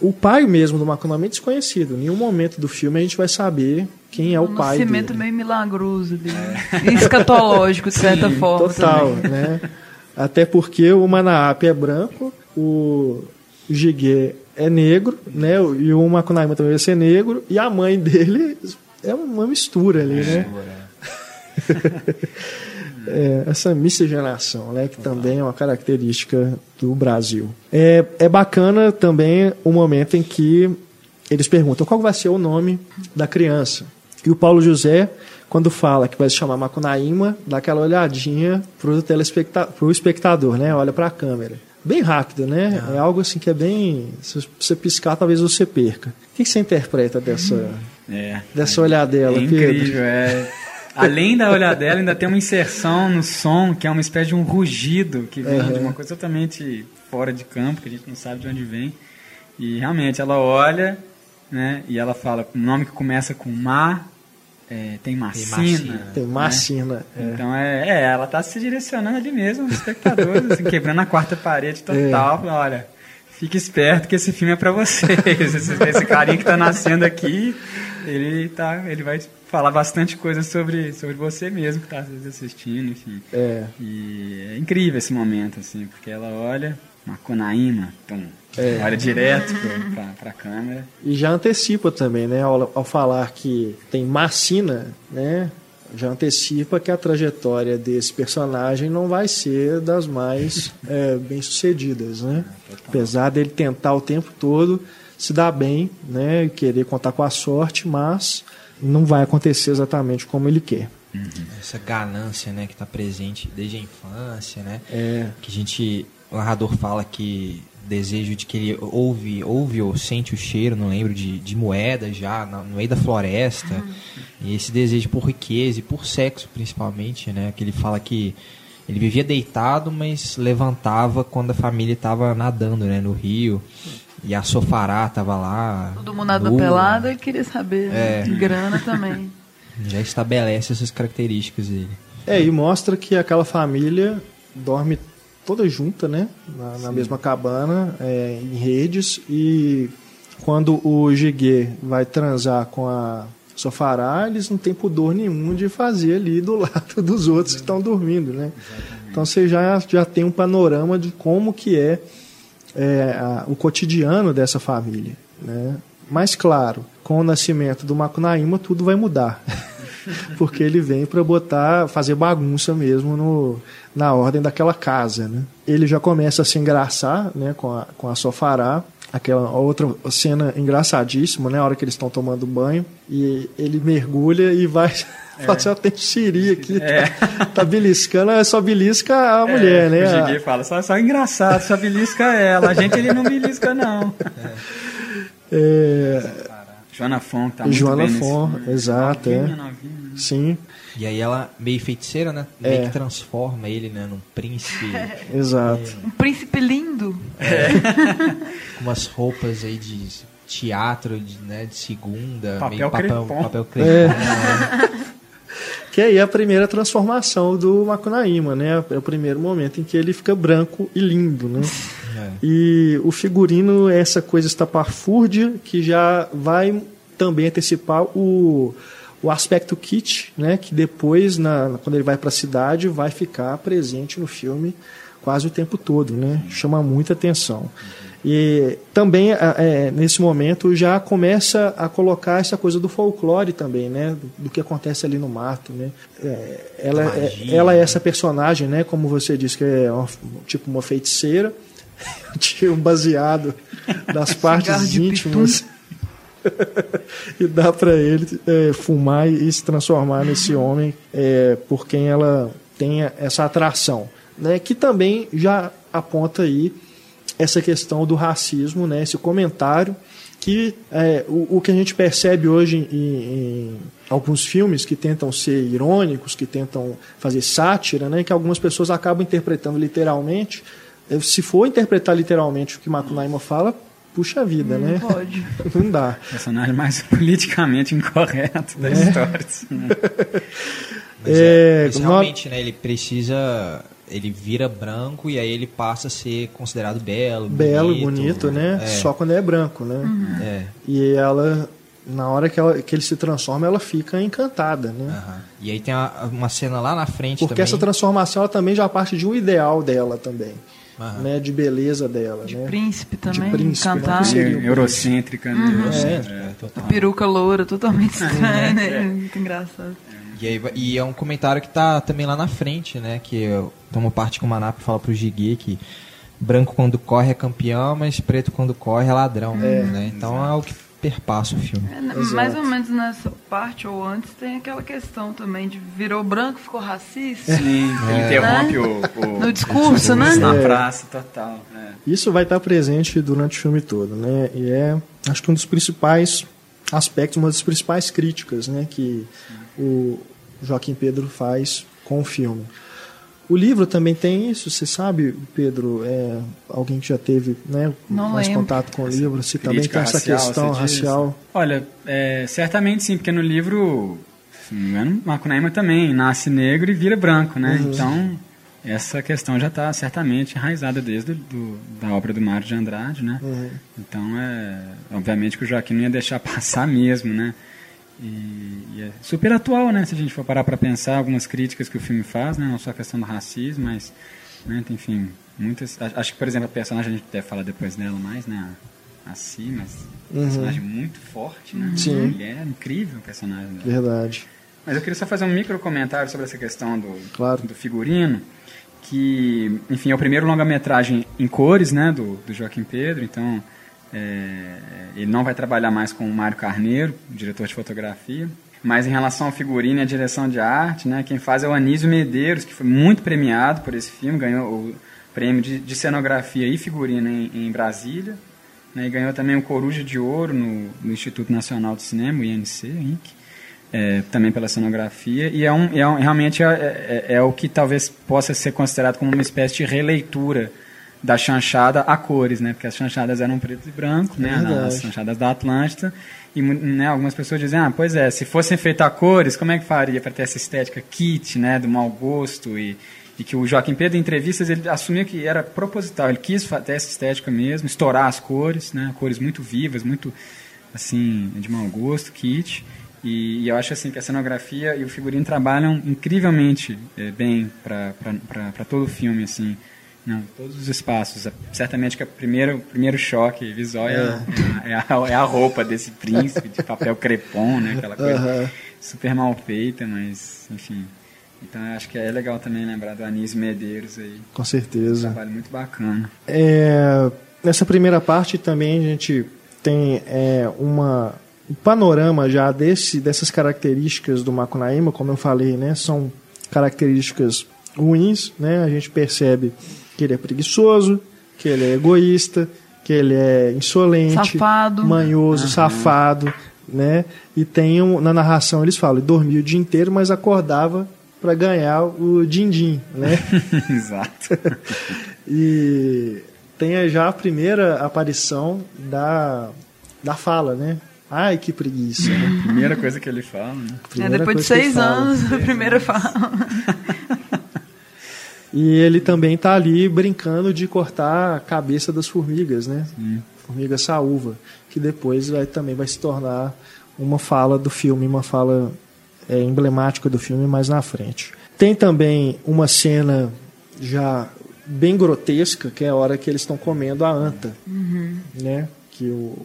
O pai mesmo do Macunaíma é desconhecido. Em nenhum momento do filme a gente vai saber quem é o
um
pai
nascimento
dele.
meio milagroso dele. É. Escatológico, de certa
Sim,
forma.
Total,
também.
né? Até porque o Manaap é branco, o Gigué é negro, né? E o Macunaíma também vai ser negro, e a mãe dele é uma mistura ali, né? É, essa miscigenação, né, que também é uma característica do Brasil. É, é bacana também o momento em que eles perguntam qual vai ser o nome da criança. E o Paulo José, quando fala que vai se chamar Macunaíma, dá aquela olhadinha pro, telespecta pro espectador, né? Olha para a câmera. Bem rápido, né? É algo assim que é bem. Se você piscar, talvez você perca. O que você interpreta dessa,
É.
dessa olhadela,
É
Pedro?
incrível, é. Além da olhadela, ainda tem uma inserção no som, que é uma espécie de um rugido, que vem de uma coisa totalmente fora de campo, que a gente não sabe de onde vem. E realmente, ela olha, né, e ela fala um nome que começa com Ma, é, tem Macina.
Macina.
Tem
né?
Macina. é.
Então, é, é, ela tá se direcionando ali mesmo, os espectadores, assim, quebrando a quarta parede total. falando, Olha, fique esperto que esse filme é pra vocês. Esse, esse carinha que tá nascendo aqui, ele, tá, ele vai falar bastante coisa sobre, sobre você mesmo que tá assistindo, enfim.
É.
E é incrível esse momento, assim, porque ela olha, Macunaíma, tum,
É.
olha direto pra, pra, pra câmera.
E já antecipa também, né? Ao, ao falar que tem Macina, né? Já antecipa que a trajetória desse personagem não vai ser das mais é, bem sucedidas, né? Apesar dele tentar o tempo todo se dar bem, né? E querer contar com a sorte, mas não vai acontecer exatamente como ele quer.
Essa ganância, né, que está presente desde a infância, né?
É.
Que a gente, o narrador fala que desejo de que ele ouve, ouve ou sente o cheiro, não lembro, de, de moeda já na- no meio da floresta. E esse desejo por riqueza e por sexo, principalmente, né? Que ele fala que ele vivia deitado, mas levantava quando a família estava nadando, né, no rio. E a Sofará estava lá.
Todo mundo nada
nua.
pelado, ele queria saber.
É.
né? Grana também.
Já estabelece essas características dele.
É, e mostra que aquela família dorme toda junta, né? Na, na mesma cabana, é, em redes. E quando o Giguê vai transar com a Sofará, eles não têm pudor nenhum de fazer ali do lado dos outros que estão dormindo, né? Então você já, já tem um panorama de como que é, é, a- o cotidiano dessa família, né? Mas claro, com o nascimento do Macunaíma tudo vai mudar. Porque ele vem para botar, fazer bagunça mesmo no, na ordem daquela casa, né? Ele já começa a se engraçar, né, com a, com a Sofará, aquela outra cena engraçadíssima, né, a hora que eles estão tomando banho, e ele mergulha e vai fala assim, "Ó, tem xiri aqui, tá, tá beliscando, é só belisca a mulher, né?
O Giguê fala, só, só engraçado, só belisca ela. A gente ele não belisca, não.
É,
Joana Fon tá muito
Joana
bem nesse
Fon, exato,
Novinha,
é.
novinha, né?
sim,
E aí ela, meio feiticeira, né? Meio
É.
que transforma ele, né, num príncipe
exato.
Um príncipe lindo.
com umas roupas aí de teatro, de, né, de segunda,
Papel
meio papel,
crepom.
papel crepom.
É.
né?
Que aí é a primeira transformação do Macunaíma, né? É o primeiro momento em que ele fica branco e lindo, né?
É.
E o figurino é essa coisa estapafúrdia que já vai também antecipar o, o aspecto kit, né? Que depois, na, quando ele vai para a cidade, vai ficar presente no filme quase o tempo todo, né? Chama muita atenção. E também, é, nesse momento, já começa a colocar essa coisa do folclore também, né? Do, que acontece ali no mato, né? É, ela, é, ela é essa personagem, né? Como você disse, que é uma- tipo uma feiticeira. Um baseado das partes íntimas e dá para ele é, fumar e se transformar nesse homem é, por quem ela tenha essa atração, né? Que também já aponta aí essa questão do racismo, né? Esse comentário que é, o, o que a gente percebe hoje em, em alguns filmes que tentam ser irônicos, que tentam fazer sátira, né? Que algumas pessoas acabam interpretando literalmente. Eh, Se for interpretar literalmente o que Macunaíma fala, puxa vida, né?
Pode.
Não dá.
Personagem mais politicamente incorreto da história. assim, né?
Mas,
É,
mas
no-
realmente, né, ele precisa... Ele vira branco e aí ele passa a ser considerado belo,
Belo,
bonito,
bonito, né?
É,
Só quando é branco, né?
é.
E ela, na hora que, ela, que ele se transforma, ela fica encantada, né?
aham. E aí tem uma, uma cena lá na frente
Porque
também.
essa transformação ela também já parte de um ideal dela também,
Aham.
né? De beleza dela,
De
né?
príncipe também,
príncipe, né?
cantar.
Que seria-
Meio Eurocêntrica, né?
É.
total.
Peruca loura, totalmente estranha, né? Muito engraçado.
E, aí, e é um comentário que tá também lá na frente, né? Que eu tomo parte com o Manap fala pro Gigui que branco quando corre é campeão, mas preto quando corre é ladrão. né? Então é o que perpassa o filme.
É, né, mais ou menos nessa parte ou antes tem aquela questão também de virou branco, ficou racista.
Sim,
É.
interrompe
Né?
o, o-
No discurso, né?
Na
É.
praça, total. é.
Isso vai estar presente durante o filme todo, né? E é, acho que um dos principais aspectos, uma das principais críticas, né, que o Joaquim Pedro faz com o filme. O livro também tem isso, você sabe, Pedro, é, alguém que já teve né,
Não
mais
lembro.
contato com o livro, se também tem essa
racial,
questão
você diz?
racial.
Olha, é, certamente sim, porque no livro, se não me engano, Macunaíma também nasce negro e vira branco, né?
Uhum.
Então, essa questão já está certamente enraizada desde do, da obra do Mário de Andrade, né?
Uhum.
Então, é, obviamente que o Joaquim não ia deixar passar mesmo, né? E, e é super atual, né? Se a gente for parar para pensar algumas críticas que o filme faz, né? Não só a questão do racismo, mas, né? Enfim, muitas... Acho que, por exemplo, a personagem, a gente deve falar depois dela mais, né? A, a Si, mas...
Uhum.
Personagem muito forte, né?
Sim.
Uma mulher, incrível o personagem dela.
Verdade.
Mas eu queria só fazer um micro comentário sobre essa questão do,
Claro.
do figurino, que, enfim, é o primeiro longa-metragem em cores, né, do, do Joaquim Pedro, então é, ele não vai trabalhar mais com o Mário Carneiro, diretor de fotografia, mas em relação ao figurino e à direção de arte, né, quem faz é o Anísio Medeiros, que foi muito premiado por esse filme, ganhou o prêmio de, de cenografia e figurino em, em Brasília, né, e ganhou também o Coruja de Ouro no, no Instituto Nacional de Cinema, o INC, INC é, também pela cenografia, e é, um, é um- realmente é, é- é o que talvez possa ser considerado como uma espécie de releitura da chanchada a cores, né? Porque as chanchadas eram preto e branco, né?
verdade.
As chanchadas da Atlântida. E né, algumas pessoas dizem, ah, pois é, se fossem feitas a cores, como é que faria para ter essa estética kit, né? Do mau gosto e, e que o Joaquim Pedro, em entrevistas, ele assumiu que era proposital. Ele quis ter essa estética mesmo, estourar as cores, né? Cores muito vivas, muito, assim, de mau gosto, kit. E, e eu acho assim que a cenografia e o figurino trabalham incrivelmente eh, bem para todo o filme, assim. Não, todos os espaços. Certamente que o primeiro, primeiro choque visual é, a, é, a, é a roupa desse príncipe de papel crepom, né? Aquela coisa
Aham.
super mal feita, mas enfim. Então acho que é legal também lembrar do Anísio Medeiros aí.
Com
Um
certeza.
trabalho muito bacana.
É, nessa primeira parte também a gente tem é, uma, um panorama já desse, dessas características do Macunaíma, como eu falei, né, são características ruins, né, a gente percebe que ele é preguiçoso, que ele é egoísta, que ele é insolente,
Safado.
manhoso, safado, né, e tem um, na narração eles falam, ele dormia o dia inteiro, mas acordava para ganhar o din-din, né?
Exato.
E tem já a primeira aparição da, da fala, né? Ai, que preguiça. Né?
Primeira coisa que ele fala, né?
É, depois de seis
fala.
anos, a primeira fala.
E ele também tá ali brincando de cortar a cabeça das formigas, né? Formiga saúva, que depois vai, também vai se tornar uma fala do filme, uma fala é, emblemática do filme mais na frente. Tem também uma cena já bem grotesca, que é a hora que eles estão comendo a anta, né? Que o,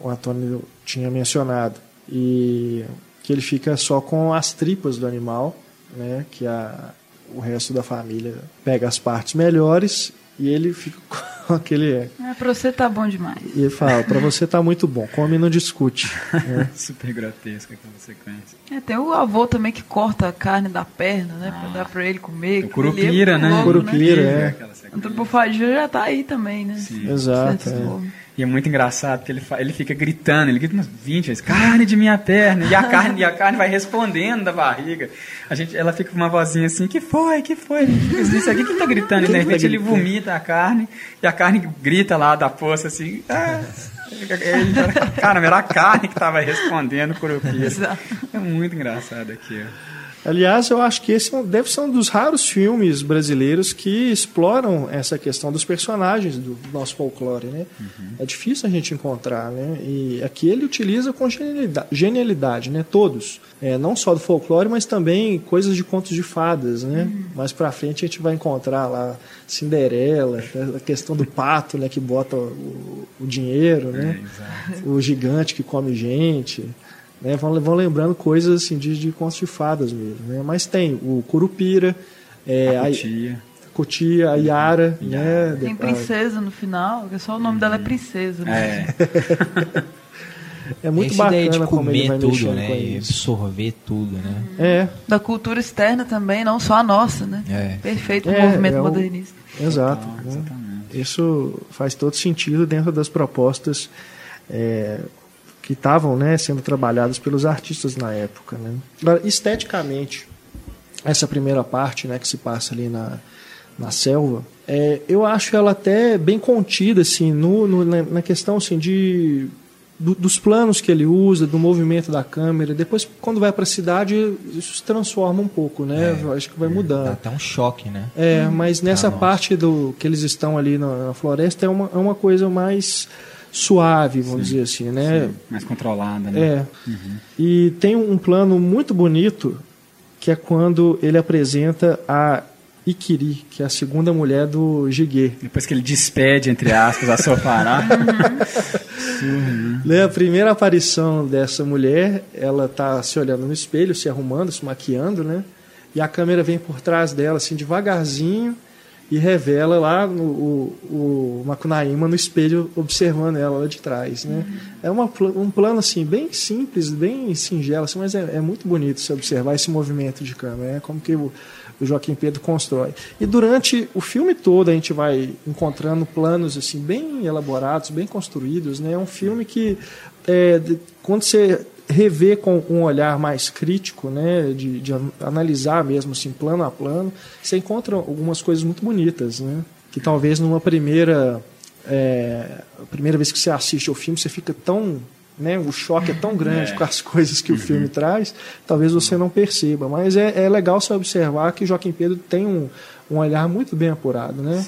o Antônio tinha mencionado. E que ele fica só com as tripas do animal, né? Que a, o resto da família pega as partes melhores e ele fica com aquele.
É, pra você tá bom demais.
E ele fala: para você tá muito bom, come e não discute. né?
Super grotesca aquela sequência.
É, tem o avô também que corta a carne da perna, né? Pra dar pra ele comer.
O Curupira,
ele é
né?
louco,
Curupira, é.
Aquela sequência.
Antropofagia já tá aí também, né?
Sim.
Exato. É.
E é muito engraçado porque ele, ele fica gritando, ele grita umas 20 vezes, carne de minha perna, e a carne, e a carne vai respondendo da barriga. A gente, ela fica com uma vozinha assim, que foi, que foi? Isso aqui quem tá gritando? E de repente ele vomita a carne, e a carne grita lá da poça assim, ah. Cara, era a carne que tava respondendo o. É muito engraçado aqui, ó.
Aliás, eu acho que esse é um- deve ser um dos raros filmes brasileiros que exploram essa questão dos personagens do nosso folclore, né? É difícil a gente encontrar, né? E aqui ele utiliza com genialidade, genialidade né? Todos, É, não só do folclore, mas também coisas de contos de fadas, né? Mais para frente a gente vai encontrar lá Cinderela, a questão do pato, né? Que bota o, o dinheiro, né? o gigante que come gente, né? Vão, vão lembrando coisas assim de, de contos de fadas mesmo, né? Mas tem o Curupira, é,
A
a,
tia.
Cotia, a Yara, né?
Tem princesa no final, que só o nome dela é princesa. Né?
É,
É muito
Essa
bacana
ideia de
como ele
comer
vai
tudo, né? E absorver tudo, né?
É,
Da cultura externa também, não só a nossa, né?
É.
Perfeito o
É,
movimento
é o-
modernista.
exato.
Ah,
né?
exatamente.
Isso faz todo sentido dentro das propostas é, que estavam né, sendo trabalhadas pelos artistas na época. Né? Agora, esteticamente, essa primeira parte né, que se passa ali na, na selva, é, eu acho ela até bem contida assim, no, no- na, questão assim, de, do- dos planos que ele usa, do movimento da câmera. Depois, quando vai para a cidade, isso se transforma um pouco, né? Eu acho que vai mudando.
Dá até um choque, né?
É, mas nessa
Ah,
parte do que eles estão ali na, na floresta é uma, é uma coisa mais suave, vamos dizer assim, né?
Mais controlada, né?
É. E tem um plano muito bonito que é quando ele apresenta a Ikiri, que é a segunda mulher do Jiguê.
Depois que ele despede, entre aspas, a Sofará.
Né, a primeira aparição dessa mulher, ela tá se olhando no espelho, se arrumando, se maquiando, né? E a câmera vem por trás dela, assim, devagarzinho, e revela lá no, o, o Macunaíma no espelho, observando ela lá de trás, né? É uma, um plano, assim, bem simples, bem singelo, assim, mas é, é muito bonito se observar esse movimento de câmera, né? Como que o, o Joaquim Pedro constrói. E durante o filme todo a gente vai encontrando planos assim bem elaborados, bem construídos. Né? É um filme que, é, quando você revê com um olhar mais crítico, né, de, de an- analisar mesmo assim, plano a plano, você encontra algumas coisas muito bonitas, né? que talvez numa primeira, é, primeira vez que você assiste ao filme você fica tão né, o choque é tão grande com as coisas que o filme traz, talvez você não perceba. Mas é, é legal você observar que Joaquim Pedro tem um, um olhar muito bem apurado, né?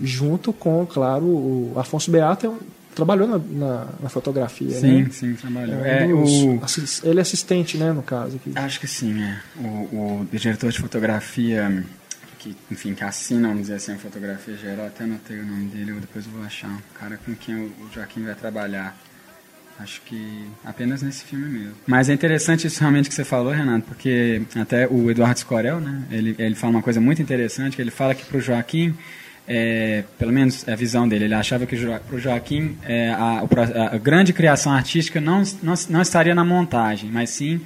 Junto com, claro, o Afonso Beata é um- trabalhou na, na, na fotografia,
sim,
né?
sim, trabalhou.
É
É, o...
assis- Ele é assistente, né, no caso. Aqui.
Acho que sim, é. O, o diretor de fotografia, que, enfim, que assina, vamos dizer assim, a fotografia geral, até anotei o nome dele, eu depois eu vou achar. O cara com quem o Joaquim vai trabalhar. Acho que apenas nesse filme mesmo. Mas é interessante isso realmente que você falou, Renato, porque até o Eduardo Scorel, né, ele, ele fala uma coisa muito interessante, que ele fala que para o Joaquim, é, pelo menos é a visão dele, ele achava que para o Joaquim é, a, a grande criação artística não, não, não estaria na montagem, mas sim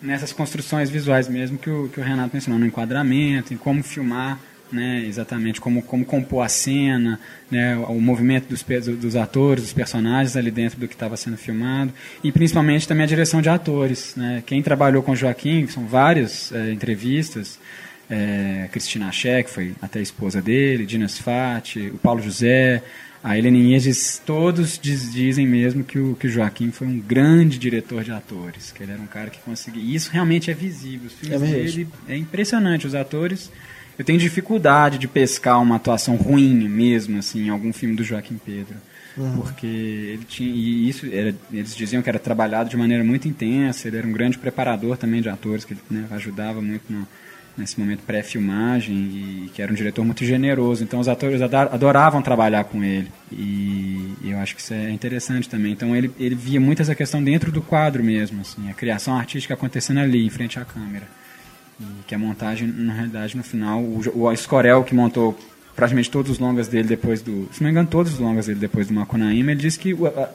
nessas construções visuais mesmo que o, que o Renato mencionou, no enquadramento, em como filmar, né, exatamente, como, como compor a cena, né, o, movimento dos, dos atores, dos personagens ali dentro do que estava sendo filmado, e principalmente também a direção de atores. Né. Quem trabalhou com Joaquim, são várias é, entrevistas, é, Cristina Axé, que foi até a esposa dele, Dina Sfati, o Paulo José, a Helena Inês, todos diz- dizem mesmo que o, que o Joaquim foi um grande diretor de atores, que ele era um cara que conseguia. E isso realmente é visível. Os filmes
É
dele é impressionante. Os atores. Eu tenho dificuldade de pescar uma atuação ruim mesmo, assim, em algum filme do Joaquim Pedro. Porque ele tinha. E isso, era, eles diziam que era trabalhado de maneira muito intensa, ele era um grande preparador também de atores, que ele né, ajudava muito no, nesse momento pré-filmagem e que era um diretor muito generoso. Então os atores adoravam trabalhar com ele. E, eu acho que isso é interessante também. Então ele, ele via muito essa questão dentro do quadro mesmo, assim, a criação artística acontecendo ali, em frente à câmera. E que a montagem, na realidade, no final, o, o Escorel, que montou praticamente todos os longas dele depois do. Se não me engano, todos os longas dele depois do Macunaíma, ele disse que a-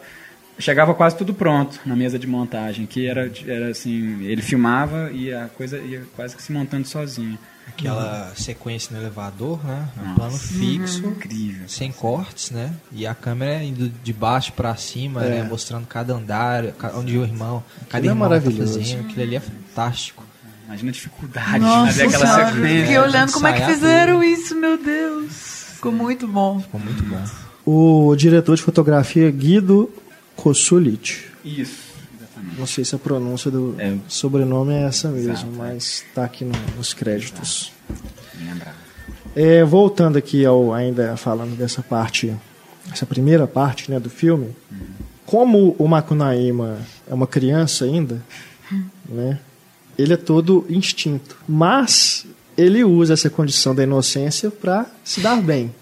chegava quase tudo pronto na mesa de montagem, que era, era assim, ele filmava e a coisa ia quase que se montando sozinho.
Aquela sequência no elevador, né? Um plano fixo,
Incrível.
sem cortes, né? E a câmera indo de baixo pra cima,
É.
né? Mostrando cada andar, onde o irmão, cada
é
irmão tá
maravilhoso.
fazendo. Aquilo ali é fantástico.
Imagina a dificuldade de
Nossa
fazer aquela
senhora,
sequência.
fiquei olhando como é que fizeram isso, meu Deus. Ficou muito bom.
Ficou muito bom.
O diretor de fotografia Guido Kosulic.
Isso, exatamente.
Não sei se a pronúncia do
É.
sobrenome é essa mesmo,
Exato, é.
mas está aqui no- nos créditos. É, voltando aqui ao ainda falando dessa parte, essa primeira parte né, do filme, como o Macunaíma é uma criança ainda, né, ele é todo instinto, mas ele usa essa condição da inocência para se dar bem.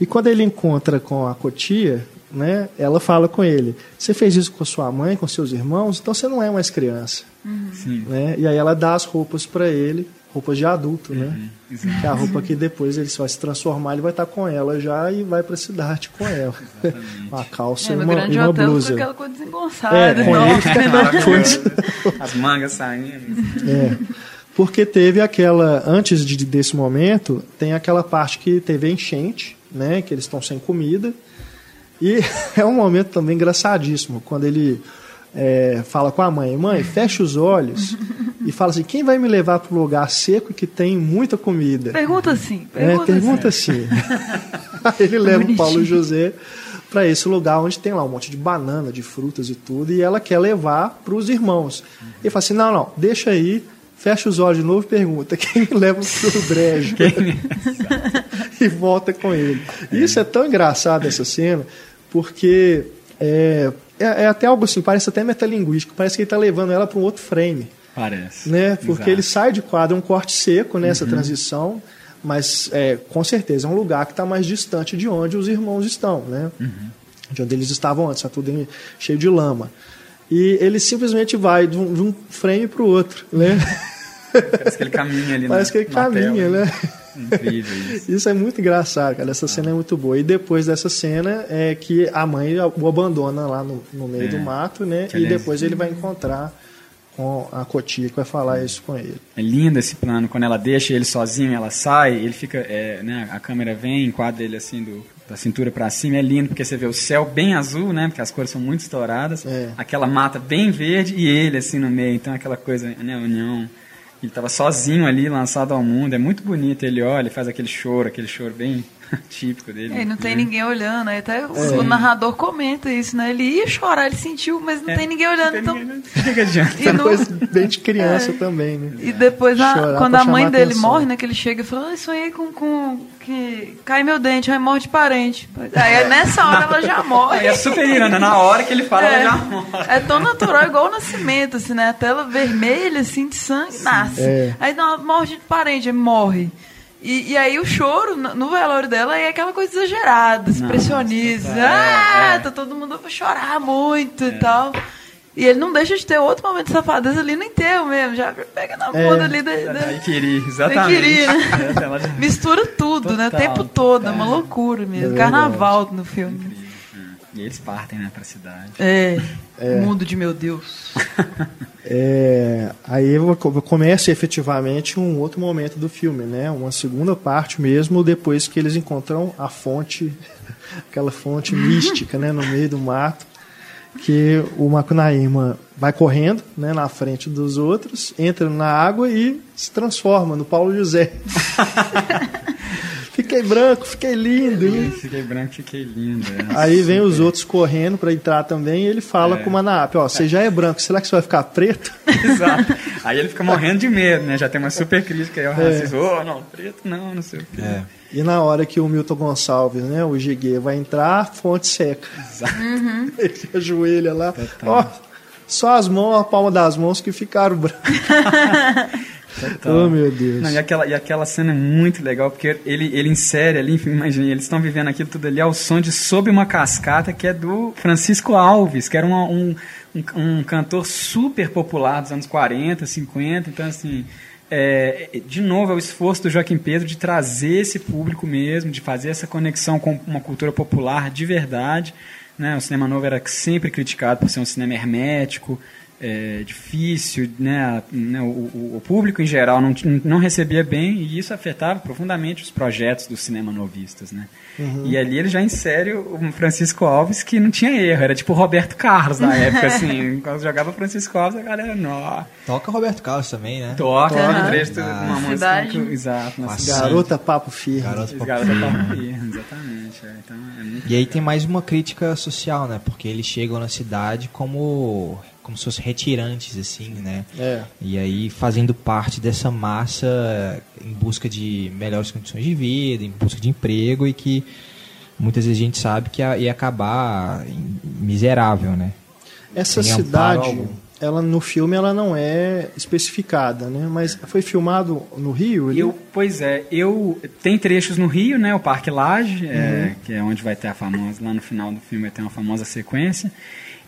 E quando ele encontra com a Cotia, né, ela fala com ele: "Você fez isso com a sua mãe, com seus irmãos, então você não é mais criança".
Sim.
Né? E aí ela dá as roupas para ele roupas de adulto, né? Uhum, que é a roupa que depois ele vai se transformar, ele vai estar com ela já e vai para a cidade com ela. uma calça é, e uma, e uma
hotel
blusa.
aquela coisa desengonçada.
É, com ele fica.
As mangas saindo.
É. Porque teve aquela, antes de, desse momento, tem aquela parte que teve a enchente, né? Que eles estão sem comida. E é um momento também engraçadíssimo, quando ele é, fala com a mãe, mãe, fecha os olhos e fala assim, quem vai me levar para um lugar seco que tem muita comida?
Pergunta assim.
Pergunta, é, pergunta assim. Aí ele leva o Paulo José para esse lugar onde tem lá um monte de banana, de frutas e tudo, e ela quer levar para os irmãos. Ele fala assim, não, não, deixa aí, fecha os olhos de novo e pergunta quem me leva para o brejo. e volta com ele. Isso é tão engraçado, essa cena, porque é, é, é, até algo assim, parece até metalinguístico, parece que ele está levando ela para um outro frame.
Parece.
Né? Porque Exato. ele sai de quadro, é um corte seco nessa uhum. transição, mas é, com certeza é um lugar que está mais distante de onde os irmãos estão, né? Uhum. De onde eles estavam antes, está tudo cheio de lama. E ele simplesmente vai de um, de um frame para o outro, né?
Parece que ele caminha ali
Parece que ele caminha,
tela.
né?
Incrível isso.
isso é muito engraçado, cara. Essa cena é muito boa. E depois dessa cena é que a mãe o abandona lá no, no meio é. do mato, né? Que e depois ele vai encontrar com a Cotia que vai falar isso com ele.
É lindo esse plano, quando ela deixa ele sozinho, ela sai, ele fica, é, né, a câmera vem, enquadra ele assim do, da cintura para cima, é lindo porque você vê o céu bem azul, né, porque as cores são muito estouradas, é. aquela mata bem verde e ele assim no meio, então aquela coisa, né, união ele estava sozinho ali, lançado ao mundo. É muito bonito. Ele olha, faz aquele choro, aquele choro bem típico dele.
É, não tem né? ninguém olhando. Aí até o, narrador comenta isso, né? Ele ia chorar, ele sentiu, mas não é, tem ninguém olhando. Então... Ninguém,
não adianta. É coisa bem de criança é. também, né?
E depois, a, quando a mãe dele atenção. morre, né? Que ele chega e fala, ah, sonhei com, com que cai meu dente, aí morre de parente. Aí nessa hora ela já morre. Aí
é super irana, na hora que ele fala,
é,
ela já morre.
É tão natural, igual o nascimento, assim, né? A tela vermelha, assim, de sangue, nasce. É. Aí não, morre de parente, aí morre. E, e, aí o choro no velório dela é aquela coisa exagerada, expressionista. ah, é, é. tá todo mundo vai chorar muito é. e tal. E ele não deixa de ter outro momento de safadeza ali no enterro mesmo. Já pega na bunda é, ali da.
da queria, exatamente.
Queria, né? Mistura tudo, Total, né? O tempo todo. É uma loucura mesmo. É Carnaval no filme.
E eles partem, né, pra cidade.
É. é. Mundo de meu Deus.
é, aí começa efetivamente um outro momento do filme, né? Uma segunda parte mesmo, depois que eles encontram a fonte, aquela fonte mística, né, no meio do mato que o Macunaíma vai correndo né, na frente dos outros, entra na água e se transforma no Paulo José. Fiquei branco, fiquei lindo. Hein?
Fiquei branco, fiquei lindo. É.
Aí vem os outros correndo para entrar também e ele fala é. com o Manaap, ó, você já é branco, será que você vai ficar preto?
Exato. Aí ele fica morrendo de medo, né? Já tem uma super crítica aí ao é. racismo. Oh, não, preto não, não sei o quê. É.
E na hora que o Milton Gonçalves, né, o Giguê, vai entrar, fonte seca. Exato. Uhum. Ele ajoelha lá. Ó, só as mãos, a palma das mãos que ficaram brancas. Oh, meu Deus.
Não, e, aquela, e aquela cena é muito legal, porque ele, ele insere ali, imagina, eles estão vivendo aquilo tudo ali ao som de Sob uma Cascata, que é do Francisco Alves, que era uma, um, um, um cantor super popular dos anos 40, 50, então assim é, de novo, é o esforço do Joaquim Pedro de trazer esse público mesmo, de fazer essa conexão com uma cultura popular de verdade. Né? O cinema novo era sempre criticado por ser um cinema hermético, é, difícil, né? né o, o, público em geral não, não recebia bem e isso afetava profundamente os projetos dos cinema novistas, né? Uhum. E ali ele já insere o Francisco Alves que não tinha erro, era tipo o Roberto Carlos na época, assim, quando jogava Francisco Alves a galera, não.
Toca Roberto Carlos também, né?
Toca, Toca. um trecho, ah, uma música, exato,
na Garota Papo Firme.
Garota Papo
Garota Firme, Papo Firme exatamente. É, então, é e
legal. aí tem mais uma crítica social, né? Porque eles chegam na cidade como como se fossem retirantes, assim, né?
É.
E aí fazendo parte dessa massa em busca de melhores condições de vida, em busca de emprego e que muitas vezes a gente sabe que ia acabar miserável, né?
Essa Sem cidade, ela no filme ela não é especificada, né? Mas foi filmado no Rio?
Ali? Eu, pois é, eu tem trechos no Rio, né? O Parque Lage, é, uhum. é, que é onde vai ter a famosa lá no final do filme vai ter uma famosa sequência.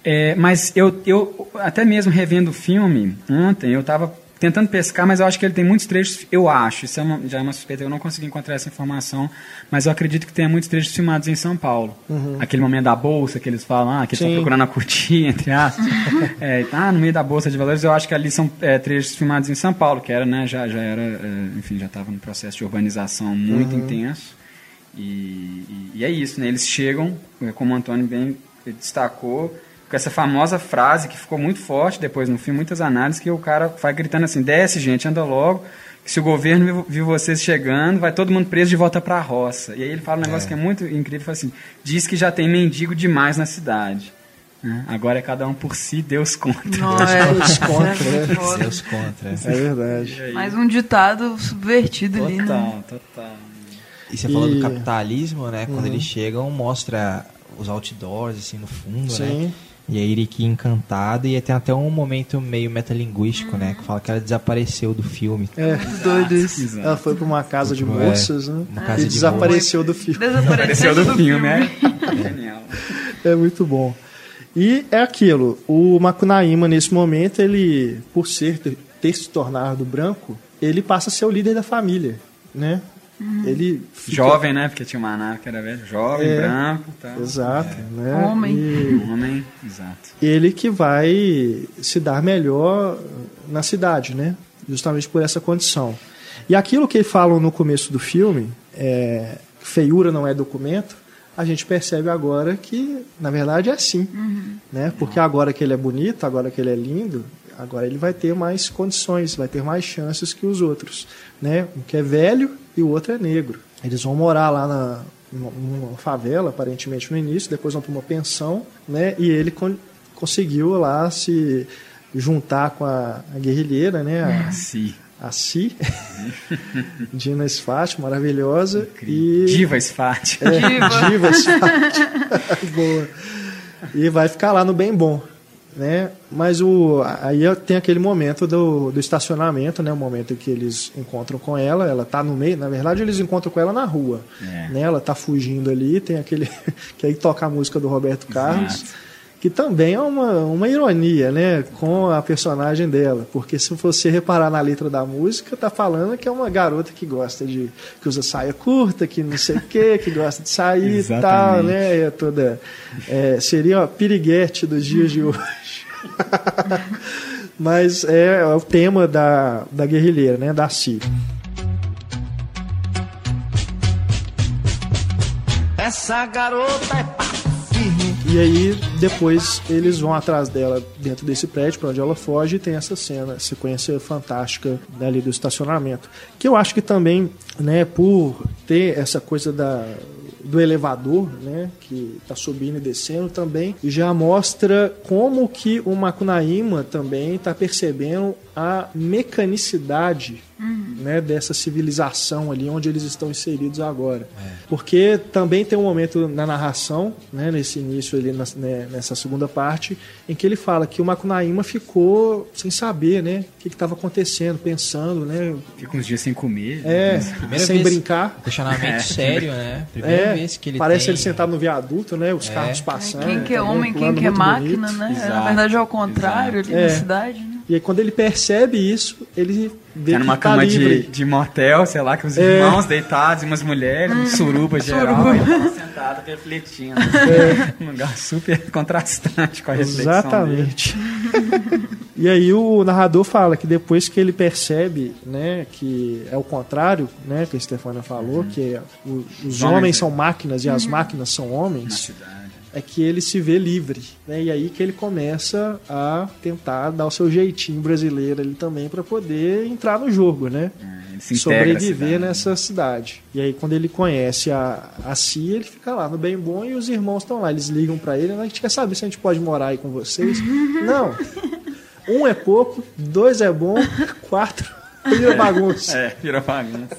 É, mas eu, eu, até mesmo revendo o filme ontem, eu estava tentando pescar, mas eu acho que ele tem muitos trechos, eu acho, isso é uma, já é uma suspeita, eu não consegui encontrar essa informação, mas eu acredito que tenha muitos trechos filmados em São Paulo. Uhum. Aquele momento da bolsa que eles falam, ah, que eles estão procurando a curtinha, entre aspas. é, ah, no meio da bolsa de valores, eu acho que ali são é, trechos filmados em São Paulo, que era, né, já, já era, é, enfim, já estava no processo de urbanização muito uhum. intenso. E, e, e, é isso, né? Eles chegam, é, como o Antônio bem destacou, com essa famosa frase que ficou muito forte depois no filme, muitas análises, que o cara vai gritando assim, desce gente, anda logo, que se o governo viu vocês chegando, vai todo mundo preso de volta para a roça. E aí ele fala um negócio é. que é muito incrível, fala assim, diz que já tem mendigo demais na cidade. Né? Agora é cada um por si, Deus contra.
Não, é, Deus contra,
é Deus contra.
É verdade.
Mais um ditado subvertido
total,
ali, né?
Total, total.
E você e... falou do capitalismo, né? Quando uhum. eles chegam, mostra os outdoors, assim, no fundo, né? Sim. né? E a Iriki encantada, e tem até um momento meio metalinguístico, né? Que fala que ela desapareceu do filme.
É, doido isso. Ela foi pra uma casa de moças, né? Uma casa e de desapareceu do filme.
Desapareceu do, filme, é.
Genial. É muito bom. E é aquilo, o Makunaíma, nesse momento, ele, por ser, ter se tornado branco, ele passa a ser o líder da família, né?
Uhum. Ele fica... Jovem, né? Porque tinha uma nave que era velho. Jovem, é, branco. Tal.
Exato. É. Né?
Homem.
E... Homem, exato.
Ele que vai se dar melhor na cidade, né? Justamente por essa condição. E aquilo que falam no começo do filme, é, feiura não é documento, a gente percebe agora que, na verdade, é assim. Uhum. Né? Porque agora que ele é bonito, agora que ele é lindo, agora ele vai ter mais condições, vai ter mais chances que os outros. Né? Um que é velho e o outro é negro. Eles vão morar lá na, numa favela, aparentemente no início, depois vão para uma pensão, né? E ele con conseguiu lá se juntar com a, a guerrilheira, né? A,
si.
A Si, Dina Sfat, maravilhosa.
E, Diva Sfat.
É, Diva. Diva Sfat. Boa. E vai ficar lá no bem bom né? Mas o, aí tem aquele momento do, do estacionamento, né? O momento em que eles encontram com ela, ela tá no meio, na verdade eles encontram com ela na rua, é. né? Ela tá fugindo ali, tem aquele que aí toca a música do Roberto Carlos. Exato. Que também é uma, uma ironia, né, com a personagem dela, porque se você reparar na letra da música, tá falando que é uma garota que gosta de que usa saia curta, que não sei o quê, que gosta de sair e tal, né, é toda é, seria a piriguete dos dias de hoje. Mas é, é, o tema da, da guerrilheira, né? Da CI. Essa garota é e aí, depois, eles vão atrás dela dentro desse prédio para onde ela foge e tem essa cena, sequência fantástica ali do estacionamento. Que eu acho que também, né, por ter essa coisa da do elevador, né, que está subindo e descendo também, já mostra como que o Macunaíma também está percebendo a mecanicidade uhum. Né, dessa civilização ali onde eles estão inseridos agora. É. Porque também tem um momento na narração, né, nesse início ali, na, né, nessa segunda parte, em que ele fala que o Macunaíma ficou sem saber né, o que estava acontecendo, pensando. Né,
Fica uns dias sem comer.
É, né? sem vez, brincar.
Questionamento é. sério, né? Primeira
é, vez que ele Parece tem... ele sentado no viaduto, né? Os é. carros passando.
Quem que é homem, quem que é máquina, bonito. né? Exato. Na verdade é ao contrário Exato. ali na é. cidade, né?
E aí, quando ele percebe isso, ele vê
é numa
que
tá cama
livre.
De, de motel, sei lá, com os é. irmãos deitados e umas mulheres, um suruba geral, suruba. sentado refletindo. É. Um lugar super contrastante com a reflexão
Exatamente. e aí o narrador fala que depois que ele percebe, né, que é o contrário, né, que a Stefania falou, uhum. que os, os homens, homens são máquinas e as uhum. máquinas são homens é que ele se vê livre. Né? E aí que ele começa a tentar dar o seu jeitinho brasileiro ali também para poder entrar no jogo, né?
É,
Sobreviver
cidade,
nessa cidade. E aí quando ele conhece a, a Cia, ele fica lá no bem bom e os irmãos estão lá. Eles ligam para ele, né? a gente quer saber se a gente pode morar aí com vocês. Não. Um é pouco, dois é bom, quatro vira bagunça.
É, vira bagunça.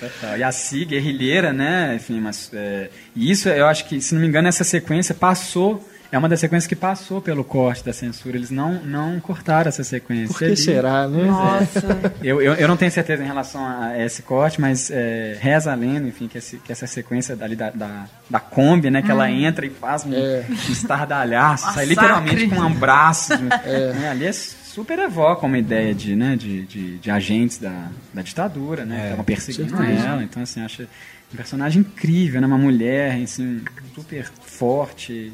Total. E a Si, guerrilheira, né? Enfim, mas. É, e isso eu acho que, se não me engano, essa sequência passou é uma das sequências que passou pelo corte da censura. Eles não, não cortaram essa sequência.
Por que será, né?
Nossa.
Eu, eu, eu, não tenho certeza em relação a esse corte, mas é, reza a lenda, enfim, que, esse, que essa sequência dali da, da, da Kombi, né? Que hum. ela entra e faz um, é. um estardalhaço, sai literalmente com um abraço. É. Né, ali é super evoca uma ideia de, né, de, de, de agentes da, da ditadura, né? É, estavam perseguindo ela. Então, assim, acho um personagem incrível, né? Uma mulher, assim, super forte,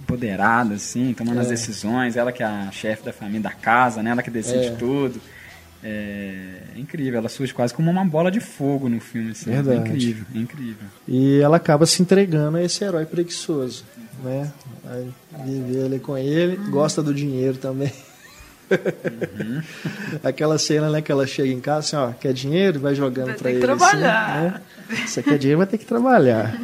empoderada, assim, tomando é. as decisões. Ela que é a chefe da família, da casa, né? Ela que decide é. tudo. É, é, incrível, ela surge quase como uma bola de fogo no filme. Assim. É Verdade. É incrível, é incrível.
E ela acaba se entregando a esse herói preguiçoso. Né? Aí vive ele com ele, gosta do dinheiro também. Uhum. Aquela cena né, que ela chega em casa assim, ó, quer dinheiro, vai jogando para ele.
Que trabalhar.
Assim, né? Você quer dinheiro, vai ter que trabalhar.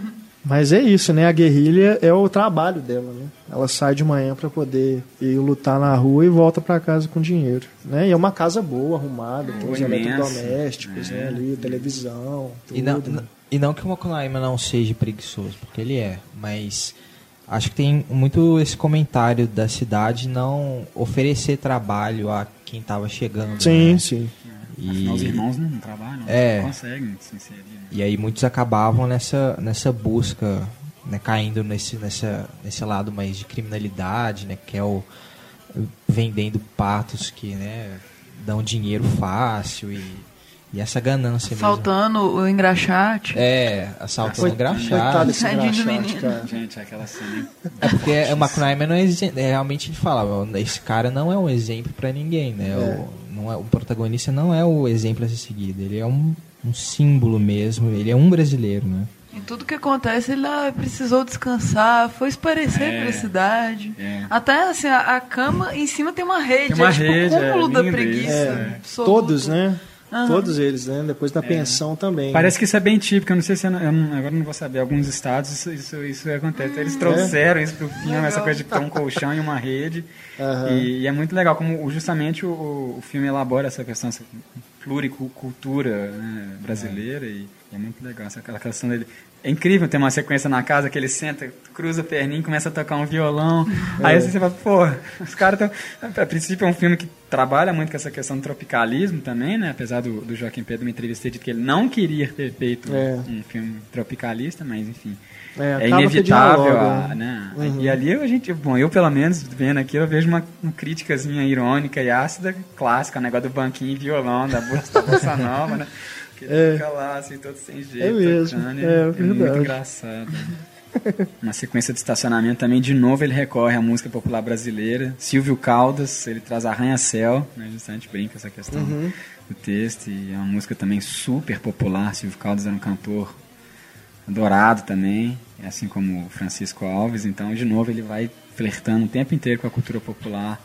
Mas é isso, né? A guerrilha é o trabalho dela, né? Ela sai de manhã para poder ir lutar na rua e volta para casa com dinheiro, né? E é uma casa boa, arrumada, com os eletrodomésticos, é. né? Ali, televisão, tudo.
E não, e não que o Macunaíma não seja preguiçoso, porque ele é, mas acho que tem muito esse comentário da cidade não oferecer trabalho a quem estava chegando.
Sim, né? sim.
E... Afinal, os irmãos não trabalham, é. não conseguem se inserir. Né?
E aí muitos acabavam nessa, nessa busca, né, caindo nesse, nessa, nesse lado mais de criminalidade, né, que é o vendendo patos que né, dão dinheiro fácil e e essa ganância
Assaltando
mesmo.
o engraxate.
É, assaltando o engraxate. Coitado
desse engraxate, cara. Gente, aquela cena...
É porque o McNaiman não é, é, realmente ele fala, esse cara não é um exemplo para ninguém, né? É. O, não é, o protagonista não é o exemplo a ser seguido, ele é um, um símbolo mesmo, ele é um brasileiro, né?
Em tudo que acontece, ele ah, precisou descansar, foi esparecer é, pela cidade. É. Até assim, a, a, cama em cima tem uma rede, tem uma é tipo rede, o cúmulo é, da preguiça.
É. Todos, né? Uhum. Todos eles, né? Depois da é. pensão também.
Parece né? que isso é bem típico, eu não sei se eu, não, eu não, agora não vou saber. Alguns estados isso, isso, isso acontece. Eles trouxeram é. isso pro filme, essa coisa de ter um colchão e uma rede. Uhum. E, e, é muito legal como justamente o, o filme elabora essa questão, essa pluricultura né, brasileira. É. E, e, é muito legal essa aquela questão dele. É incrível ter uma sequência na casa que ele senta, cruza a perninha, começa a tocar um violão. É. Aí você fala, pô, os caras estão. A princípio é um filme que trabalha muito com essa questão do tropicalismo também, né? Apesar do, do Joaquim Pedro, uma entrevista, ter dito que ele não queria ter feito é. um filme tropicalista, mas enfim. É, é inevitável, a, né? Uhum. E ali a gente, bom, eu pelo menos vendo aqui, eu vejo uma, uma criticazinha irônica e ácida clássica, o negócio do banquinho e violão da Bossa, da Bossa Nova, né? Que é. fica lá, assim, todo sem jeito. É
mesmo, tocando, é, é, é muito
engraçado. Na sequência de estacionamento também, de novo, ele recorre à música popular brasileira. Silvio Caldas, ele traz Arranha-Céu, né, justamente brinca essa questão uhum. do texto. E é uma música também super popular. Silvio Caldas era um cantor adorado também, assim como Francisco Alves. Então, de novo, ele vai flertando o tempo inteiro com a cultura popular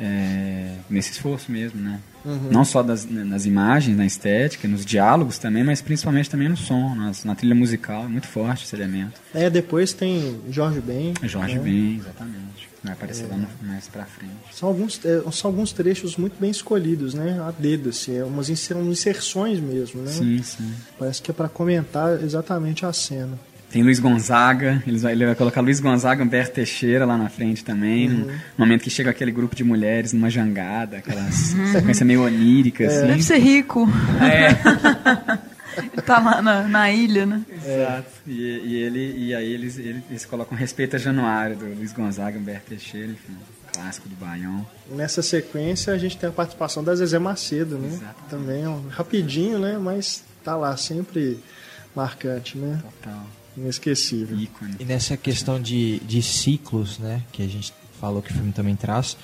é, nesse esforço mesmo, né? Uhum. Não só das, nas imagens, na estética, nos diálogos também, mas principalmente também no som, nas, na trilha musical, é muito forte esse elemento.
É, depois tem Jorge Ben.
Jorge né? Ben, exatamente. Vai aparecer é. lá mais pra frente.
São alguns, é, são alguns trechos muito bem escolhidos, né? A dedo, assim, é umas inserções mesmo, né?
Sim, sim.
Parece que é para comentar exatamente a cena.
Tem Luiz Gonzaga, ele vai, ele vai colocar Luiz Gonzaga, Humberto Teixeira lá na frente também. Uhum. No momento que chega aquele grupo de mulheres numa jangada, aquela uhum. sequência meio onírica. É. Assim.
Deve ser rico. É. ele tá lá na, na ilha, né?
Exato. E, e, ele, e aí eles, eles, eles colocam Respeito a Januário, do Luiz Gonzaga, Humberto Teixeira, enfim clássico do Baião.
Nessa sequência a gente tem a participação da Zezé Macedo, né? Exatamente. Também, um, rapidinho, né? Mas tá lá, sempre marcante, né? Total. Inesquecível.
Ícone. E nessa questão de, de ciclos, né, que a gente falou que o filme também traz,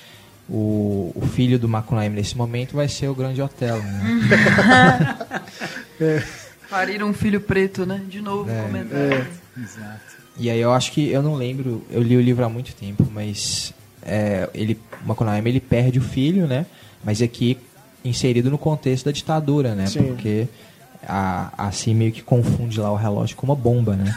o, o filho do Macunaíma nesse momento vai ser o grande hotel,
né? é. Parir um filho preto, né? De novo, é. comentário. É.
Exato. E aí eu acho que, eu não lembro, eu li o livro há muito tempo, mas é, ele, o Macunaíma ele perde o filho, né? Mas aqui inserido no contexto da ditadura, né? Sim. Porque a, assim meio que confunde lá o relógio com uma bomba, né?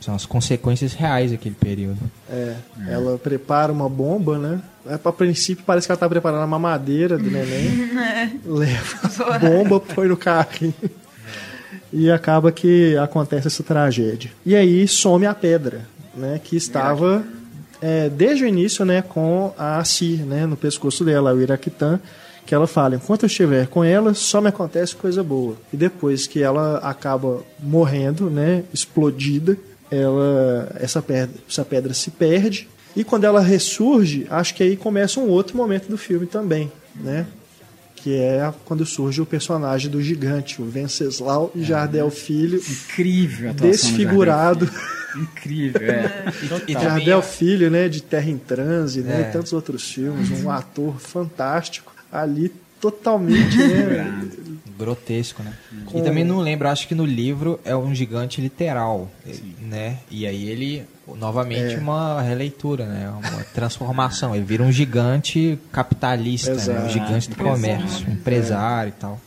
São as consequências reais daquele período.
É, é. ela prepara uma bomba, né? É, a princípio parece que ela tá preparando a mamadeira do neném. É. Leva a bomba, põe no carrinho. E acaba que acontece essa tragédia. E aí some a pedra, né? Que estava é, desde o início, né, com a Asir, né, no pescoço dela, o Iraquitã, que ela fala, enquanto eu estiver com ela, só me acontece coisa boa. E depois que ela acaba morrendo, né, explodida, ela essa pedra, essa pedra se perde e quando ela ressurge, acho que aí começa um outro momento do filme também, né? Que é quando surge o personagem do gigante, o Venceslau é. Jardel Filho.
Incrível,
desfigurado.
Incrível, é.
E, e Jardel Filho, né, de Terra em Transe, né, é. e tantos outros filmes, um ator fantástico ali totalmente né,
grotesco, né? Com... E também não lembro, acho que no livro é um gigante literal, Sim. né? E aí ele novamente é. uma releitura, né? Uma transformação. Ele vira um gigante capitalista, né? um gigante do comércio, um empresário e tal.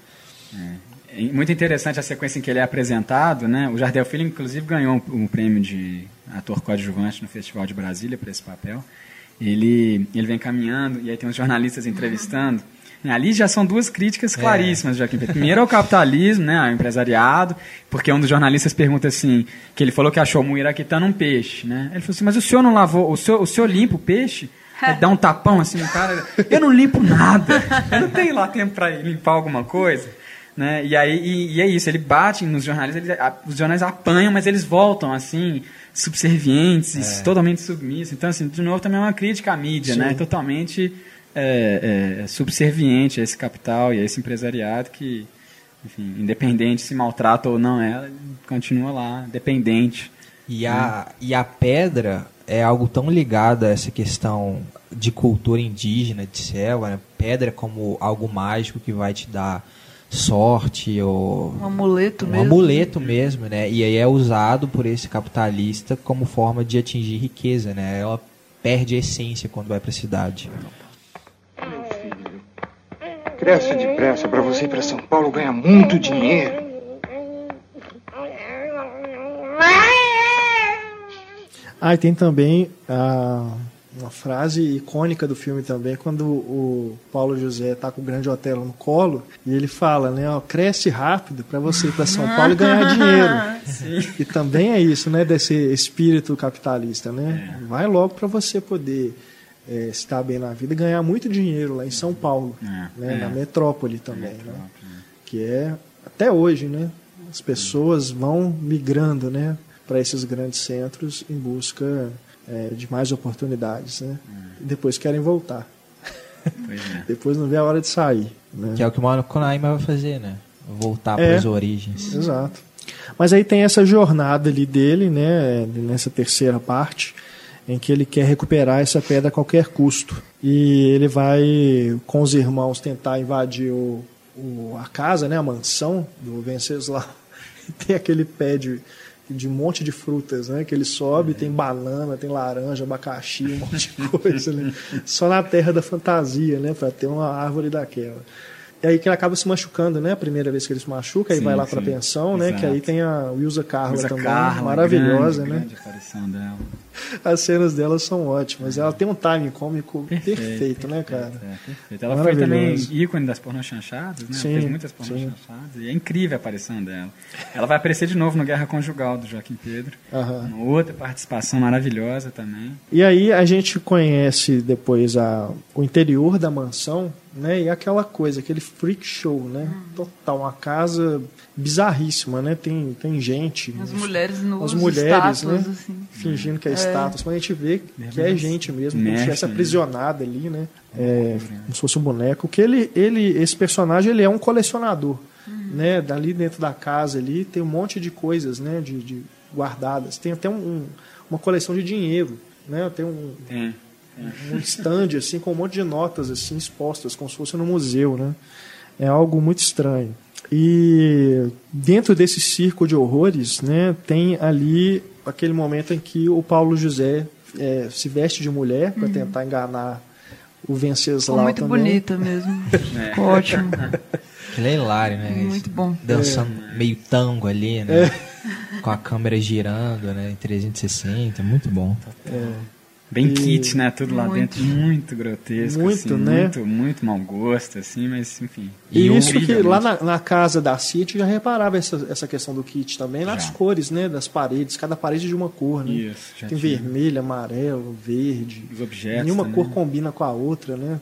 É. Muito interessante a sequência em que ele é apresentado, né? O Jardel Filho, inclusive, ganhou um, um prêmio de ator coadjuvante no Festival de Brasília por esse papel. Ele, ele vem caminhando e aí tem uns jornalistas entrevistando. Ali já são duas críticas é. claríssimas, é. Joaquim. Primeiro é o capitalismo, né, o empresariado, porque um dos jornalistas pergunta assim, que ele falou que achou o iraquitano um peixe, né? Ele falou assim, mas o senhor não lavou, o senhor, o senhor limpa o peixe? Ele dá um tapão assim no cara, eu não limpo nada, eu não tenho lá tempo para limpar alguma coisa. Né? E aí e, e é isso, ele bate nos jornais, ele, a, os jornais apanham, mas eles voltam assim, subservientes, é. totalmente submissos. Então, assim, de novo, também é uma crítica à mídia, né? Sim. né? Totalmente é, é, subserviente a esse capital e a esse empresariado que, enfim, independente se maltrata ou não ela, continua lá, dependente.
E a, e a pedra é algo tão ligado a essa questão de cultura indígena, de selva, né? pedra como algo mágico que vai te dar sorte ou
um amuleto
um
mesmo.
amuleto mesmo, né? E aí é usado por esse capitalista como forma de atingir riqueza, né? Ela perde a essência quando vai para a cidade.
Cresce depressa para você ir para São Paulo ganhar muito dinheiro.
Ah, e tem também a, uma frase icônica do filme também, quando o Paulo José está com o Grande Otelo no colo, e ele fala, né, ó, cresce rápido para você ir para São Paulo e ganhar dinheiro. Sim. E também é isso, né, desse espírito capitalista, né? É. Vai logo para você poder é, estar bem na vida e ganhar muito dinheiro lá em São Paulo, é, né, é. na metrópole também, né? metrópole. Né? que é até hoje, né? As pessoas vão migrando, né, para esses grandes centros em busca é, de mais oportunidades, né? É. E depois querem voltar. É. depois não vê a hora de sair, né?
Que é o que o Mano Konaima vai fazer, né? Voltar para as origens.
Exato. Mas aí tem essa jornada ali dele, né, nessa terceira parte, em que ele quer recuperar essa pedra a qualquer custo. E ele vai, com os irmãos, tentar invadir o, o, a casa, né, a mansão do Venceslau. E tem aquele pé de, de um monte de frutas, né? Que ele sobe, é. tem banana, tem laranja, abacaxi, um monte de coisa, né? Só na terra da fantasia, né? Para ter uma árvore daquela. É aí que ele acaba se machucando, né? A primeira vez que ele se machuca, aí sim, vai lá para pensão, né? Que aí tem a Wilsa Carla Wilsa também, Carla, maravilhosa,
grande,
né?
Grande aparição dela.
As cenas dela são ótimas. Ela tem um timing cômico perfeito, perfeito né, cara?
É, perfeito. Ela foi também ícone das pornô chanchadas, né? Sim, Ela fez muitas pornô sim. chanchadas. E é incrível a aparição dela. Ela vai aparecer de novo no Guerra Conjugal do Joaquim Pedro. Uma outra participação maravilhosa também.
E aí a gente conhece depois a, o interior da mansão, né? E aquela coisa, aquele freak show, né? Total, uma casa bizarríssima, né? Tem, tem gente.
As mulheres no
As mulheres, estátuas, né? Assim. Fingindo que é, é estátuas, mas a gente vê que é gente mesmo, como se estivesse aprisionada ali, né? É, como se fosse um boneco. Que ele, ele, esse personagem, ele é um colecionador, uhum. né? Dali dentro da casa ali tem um monte de coisas, né? De, de guardadas. Tem até um, uma coleção de dinheiro, né? Tem um é um stand assim com um monte de notas assim expostas como se fosse no museu né é algo muito estranho e dentro desse circo de horrores né tem ali aquele momento em que o Paulo José é, se veste de mulher para uhum. tentar enganar o Venceslau
Ficou muito
também.
bonita mesmo é. ótimo
ele é hilário né
muito bom
dançando é. meio tango ali né é. com a câmera girando né em 360 muito bom
é.
Bem e... kit, né? Tudo lá muito. dentro, muito grotesco.
Muito,
assim,
né?
Muito, muito mau gosto, assim, mas enfim.
E, e isso que lá na, na, casa da City já reparava essa, essa questão do kit também, nas já. cores, né? Das paredes, cada parede de uma cor, né?
Isso, já
Tem
tinha.
vermelho, amarelo, verde.
Os objetos.
Nenhuma cor combina com a outra, né?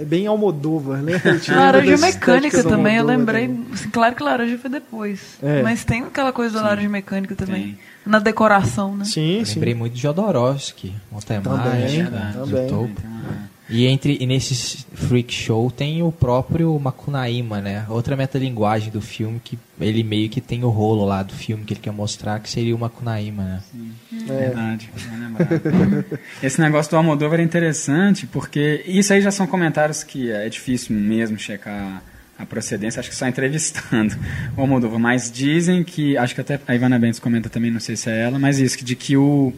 É bem Almodóvar, né?
Laranja mecânica também, eu lembrei. Assim, claro que laranja foi depois. É. Mas tem aquela coisa da laranja mecânica também. Tem na decoração, né?
Sim,
Eu
sim.
Lembrei muito de Jodorowsky, Montanha
também,
Mágica,
também.
topo. E entre e nesse freak show tem o próprio Makunaíma, né? Outra metalinguagem do filme que ele meio que tem o rolo lá do filme que ele quer mostrar que seria o Makunaíma, né?
Sim. É. Verdade, Esse negócio do Almodóvar é interessante porque isso aí já são comentários que é difícil mesmo checar a procedência, acho que só entrevistando o Almodóvar, mas dizem que, acho que até a Ivana Bentes comenta também, não sei se é ela, mas isso, de que o,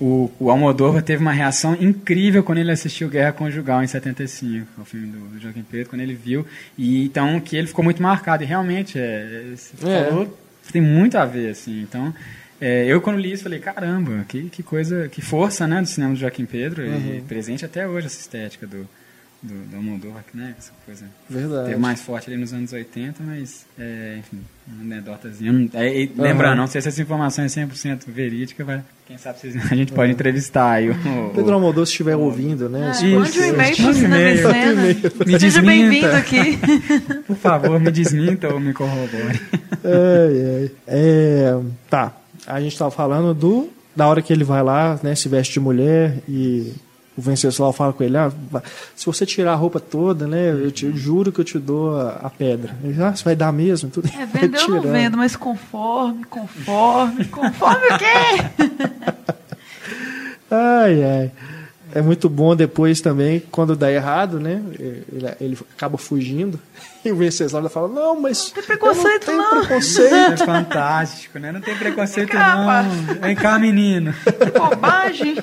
o, o Almodóvar teve uma reação incrível quando ele assistiu Guerra Conjugal em 75, o filme do, do Joaquim Pedro, quando ele viu, e então que ele ficou muito marcado, e realmente, é, é. falou, tem muito a ver, assim, então... É, eu quando li isso falei, caramba, que, que coisa, que força, né, do cinema do Joaquim Pedro, uhum. e presente até hoje essa estética do, do, do Almodóvar, né? Essa coisa.
Verdade.
Teve mais forte ali nos anos 80, mas, é, enfim, uma anedotazinha. É, e, lembrando, não sei se essa informação é 100% verídica, mas quem sabe a gente pode entrevistar aí o...
Pedro Almodóvar, se estiver ouvindo, né?
É, mande um e-mail para o Me Seja bem-vindo aqui.
Por favor, me desminta ou me corrobore.
É, é, é, tá, a gente estava falando do da hora que ele vai lá, né, se veste de mulher e o Venceslau fala com ele, ah, se você tirar a roupa toda, né, eu te eu juro que eu te dou a, a pedra. Ele, ah, você vai dar mesmo? Tudo
é, vendo eu não vendo, mas conforme, conforme, conforme o quê?
ai, ai. É muito bom depois também, quando dá errado, né? Ele, ele acaba fugindo. E o Venceslau fala, não, mas.
Não tem preconceito,
não.
não.
preconceito.
É fantástico, né? Não tem preconceito, não. Vem cá, menino.
Que bobagem.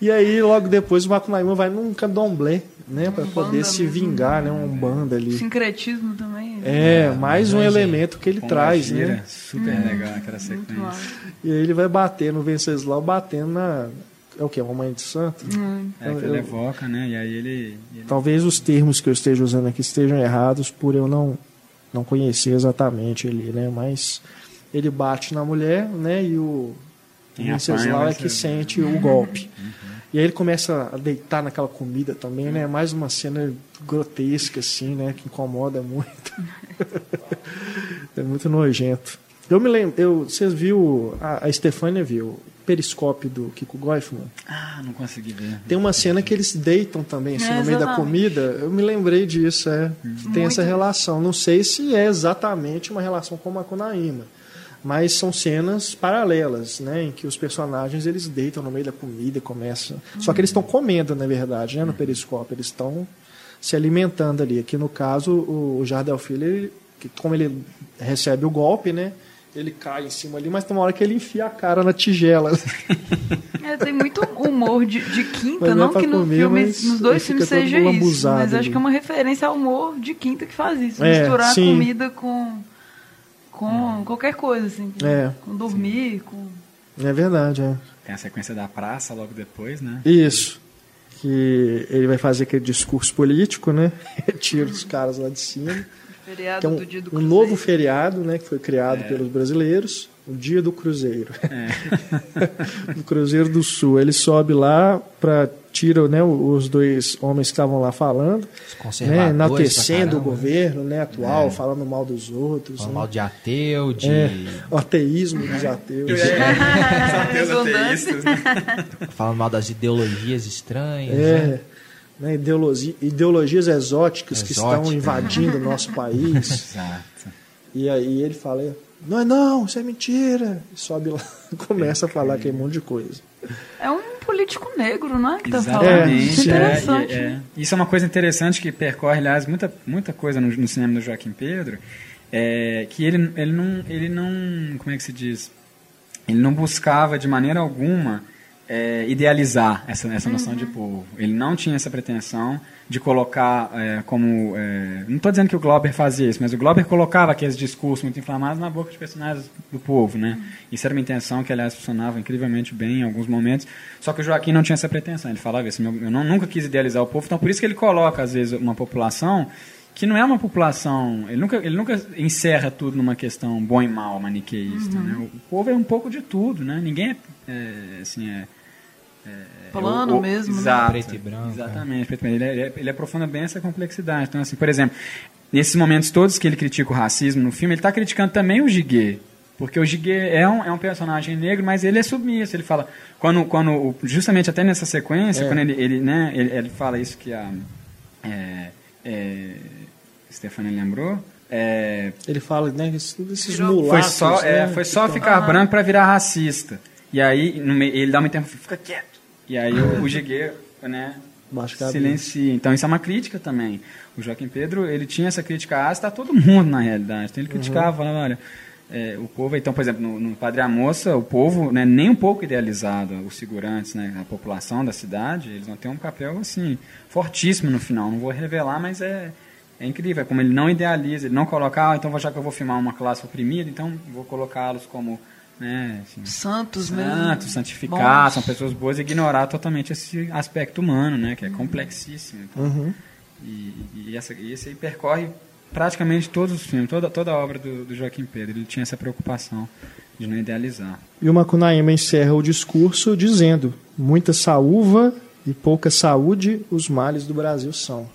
E aí, logo depois, o Macunaíma vai num candomblé, né? para poder se vingar, né? Um banda ali.
Sincretismo também.
É, é mais um elemento que ele traz, né?
Super hum, legal aquela sequência.
E aí ele vai bater no Venceslau, batendo na... É o que? Uma mãe de santo?
Hum. É, que ele evoca, né? E aí ele, ele...
Talvez os termos que eu esteja usando aqui estejam errados por eu não, não conhecer exatamente ele, né? Mas ele bate na mulher, né? E o Venceslau é que sente o golpe. Uhum. E aí ele começa a deitar naquela comida também, né? Mais uma cena grotesca, assim, né? Que incomoda muito. é muito nojento. Eu me lembro, eu, vocês viu, a, a Stefania viu, o periscópio do Kiko Goifman?
Ah, não consegui ver.
Tem uma cena que eles deitam também, assim, é, no meio da comida. Eu me lembrei disso, é. Hum. Tem muito. essa relação. Não sei se é exatamente uma relação com a Macunaíma mas são cenas paralelas, né, em que os personagens eles deitam no meio da comida e começam. Uhum. Só que eles estão comendo, na verdade, né, no periscópio, eles estão se alimentando ali. Aqui no caso, o Jardel Filho, ele, como ele recebe o golpe, né, ele cai em cima ali, mas tem uma hora que ele enfia a cara na tigela.
É, tem muito humor de, de quinta, é não que no comer, filme, nos dois filmes seja isso, mas acho que é uma referência ao humor de quinta que faz isso, é, misturar sim. comida com com é. qualquer coisa, assim. Com, é. com dormir, com.
É verdade, é.
Tem a sequência da praça logo depois, né?
Isso. Que ele vai fazer aquele discurso político, né? Tira os caras lá de cima.
Feriado
que é um,
do dia do
um novo feriado, né? Que foi criado é. pelos brasileiros. O dia do Cruzeiro. É. do Cruzeiro do Sul. Ele sobe lá para tira né, os dois homens que estavam lá falando, né, enaltecendo o governo né, atual, é. falando mal dos outros.
Falando
né?
mal de ateu, de.
É, o ateísmo dos ateus.
É. ateus ateístas, né?
Falando mal das ideologias estranhas.
É. Né? Né, ideologia, ideologias exóticas Exótica. que estão invadindo o nosso país.
Exato.
E aí ele fala, não é não, isso é mentira. E sobe lá começa a falar aquele monte de coisa.
É um político negro, não é? Que tá
Exatamente. Falando. É, interessante. É, é. Isso é uma coisa interessante que percorre, aliás, muita, muita coisa no, no cinema do Joaquim Pedro, é, que ele, ele, não, ele não. Como é que se diz? Ele não buscava de maneira alguma é, idealizar essa, essa noção uhum. de povo. Ele não tinha essa pretensão de colocar é, como. É, não estou dizendo que o Glauber fazia isso, mas o Glauber colocava aqueles discursos muito inflamados na boca de personagens do povo. Né? Uhum. Isso era uma intenção que, aliás, funcionava incrivelmente bem em alguns momentos. Só que o Joaquim não tinha essa pretensão. Ele falava isso: eu não, nunca quis idealizar o povo, então por isso que ele coloca, às vezes, uma população que não é uma população. Ele nunca, ele nunca encerra tudo numa questão bom e mal maniqueísta. Uhum. Né? O, povo é um pouco de tudo, né? Ninguém é, é assim é,
é plano o, o, mesmo,
né? exato, né? preto e branco. Exatamente, preto e branco. Ele, é, ele aprofunda bem essa complexidade. Então, assim, por exemplo, nesses momentos todos que ele critica o racismo no filme, ele está criticando também o Giguet. Porque o Giguet é um, é um personagem negro, mas ele é submisso. Ele fala, quando, quando justamente até nessa sequência, é. quando ele, ele, né, ele, ele, fala isso que a é, é, Stefania lembrou. É,
ele fala, né, desses mulatos.
Foi só, né, é, foi só ficar ah. branco para virar racista. E aí meio, ele dá uma interrupção, fica quieto. E aí o, o Giguet, né, silencia. Então isso é uma crítica também. O Joaquim Pedro, ele tinha essa crítica ácida a todo mundo na realidade. Então ele uhum. criticava, uhum. olha, é, o povo, então, por exemplo, no, no Padre a Moça, o povo, né, nem um pouco idealizado, os segurantes, né, a população da cidade, eles vão ter um papel assim fortíssimo no final. Não vou revelar, mas é é incrível, é como ele não idealiza, ele não coloca, ah, então já que eu vou filmar uma classe oprimida, então vou colocá-los como né, assim,
santos,
santos, santificados, são pessoas boas, e ignorar totalmente esse aspecto humano, né, que é complexíssimo. Então, uhum. e, e, essa, e esse aí percorre praticamente todos os filmes, toda, toda a obra do, do Joaquim Pedro, ele tinha essa preocupação de não idealizar.
E o Macunaíma encerra o discurso dizendo: muita saúva e pouca saúde os males do Brasil são.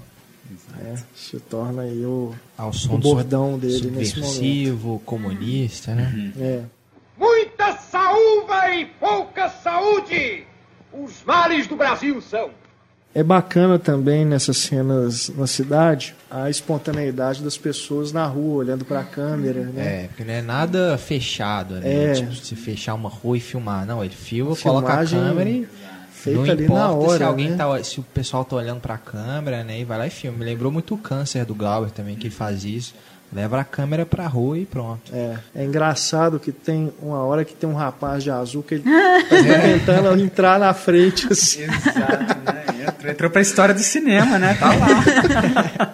É, se torna aí o,
Ao som o bordão dele nesse momento. comunista, né? Uhum.
É. Muita saúva e pouca saúde! Os males do Brasil são.
É bacana também nessas cenas na cidade a espontaneidade das pessoas na rua olhando para a câmera, né?
É, porque não é nada fechado, né? É. Tipo, se fechar uma rua e filmar, não, ele filma, coloca a câmera e feita não ali na hora. Se alguém né? tá, se o pessoal tá olhando para a câmera, né, e vai lá e filma. Me lembrou muito o câncer do Glauber também que faz isso. Leva a câmera pra rua e pronto.
É, é engraçado que tem uma hora que tem um rapaz de azul que ele tá tentando entrar na frente. Assim.
Exato, né? Entrou, pra história do cinema, né? Tá lá.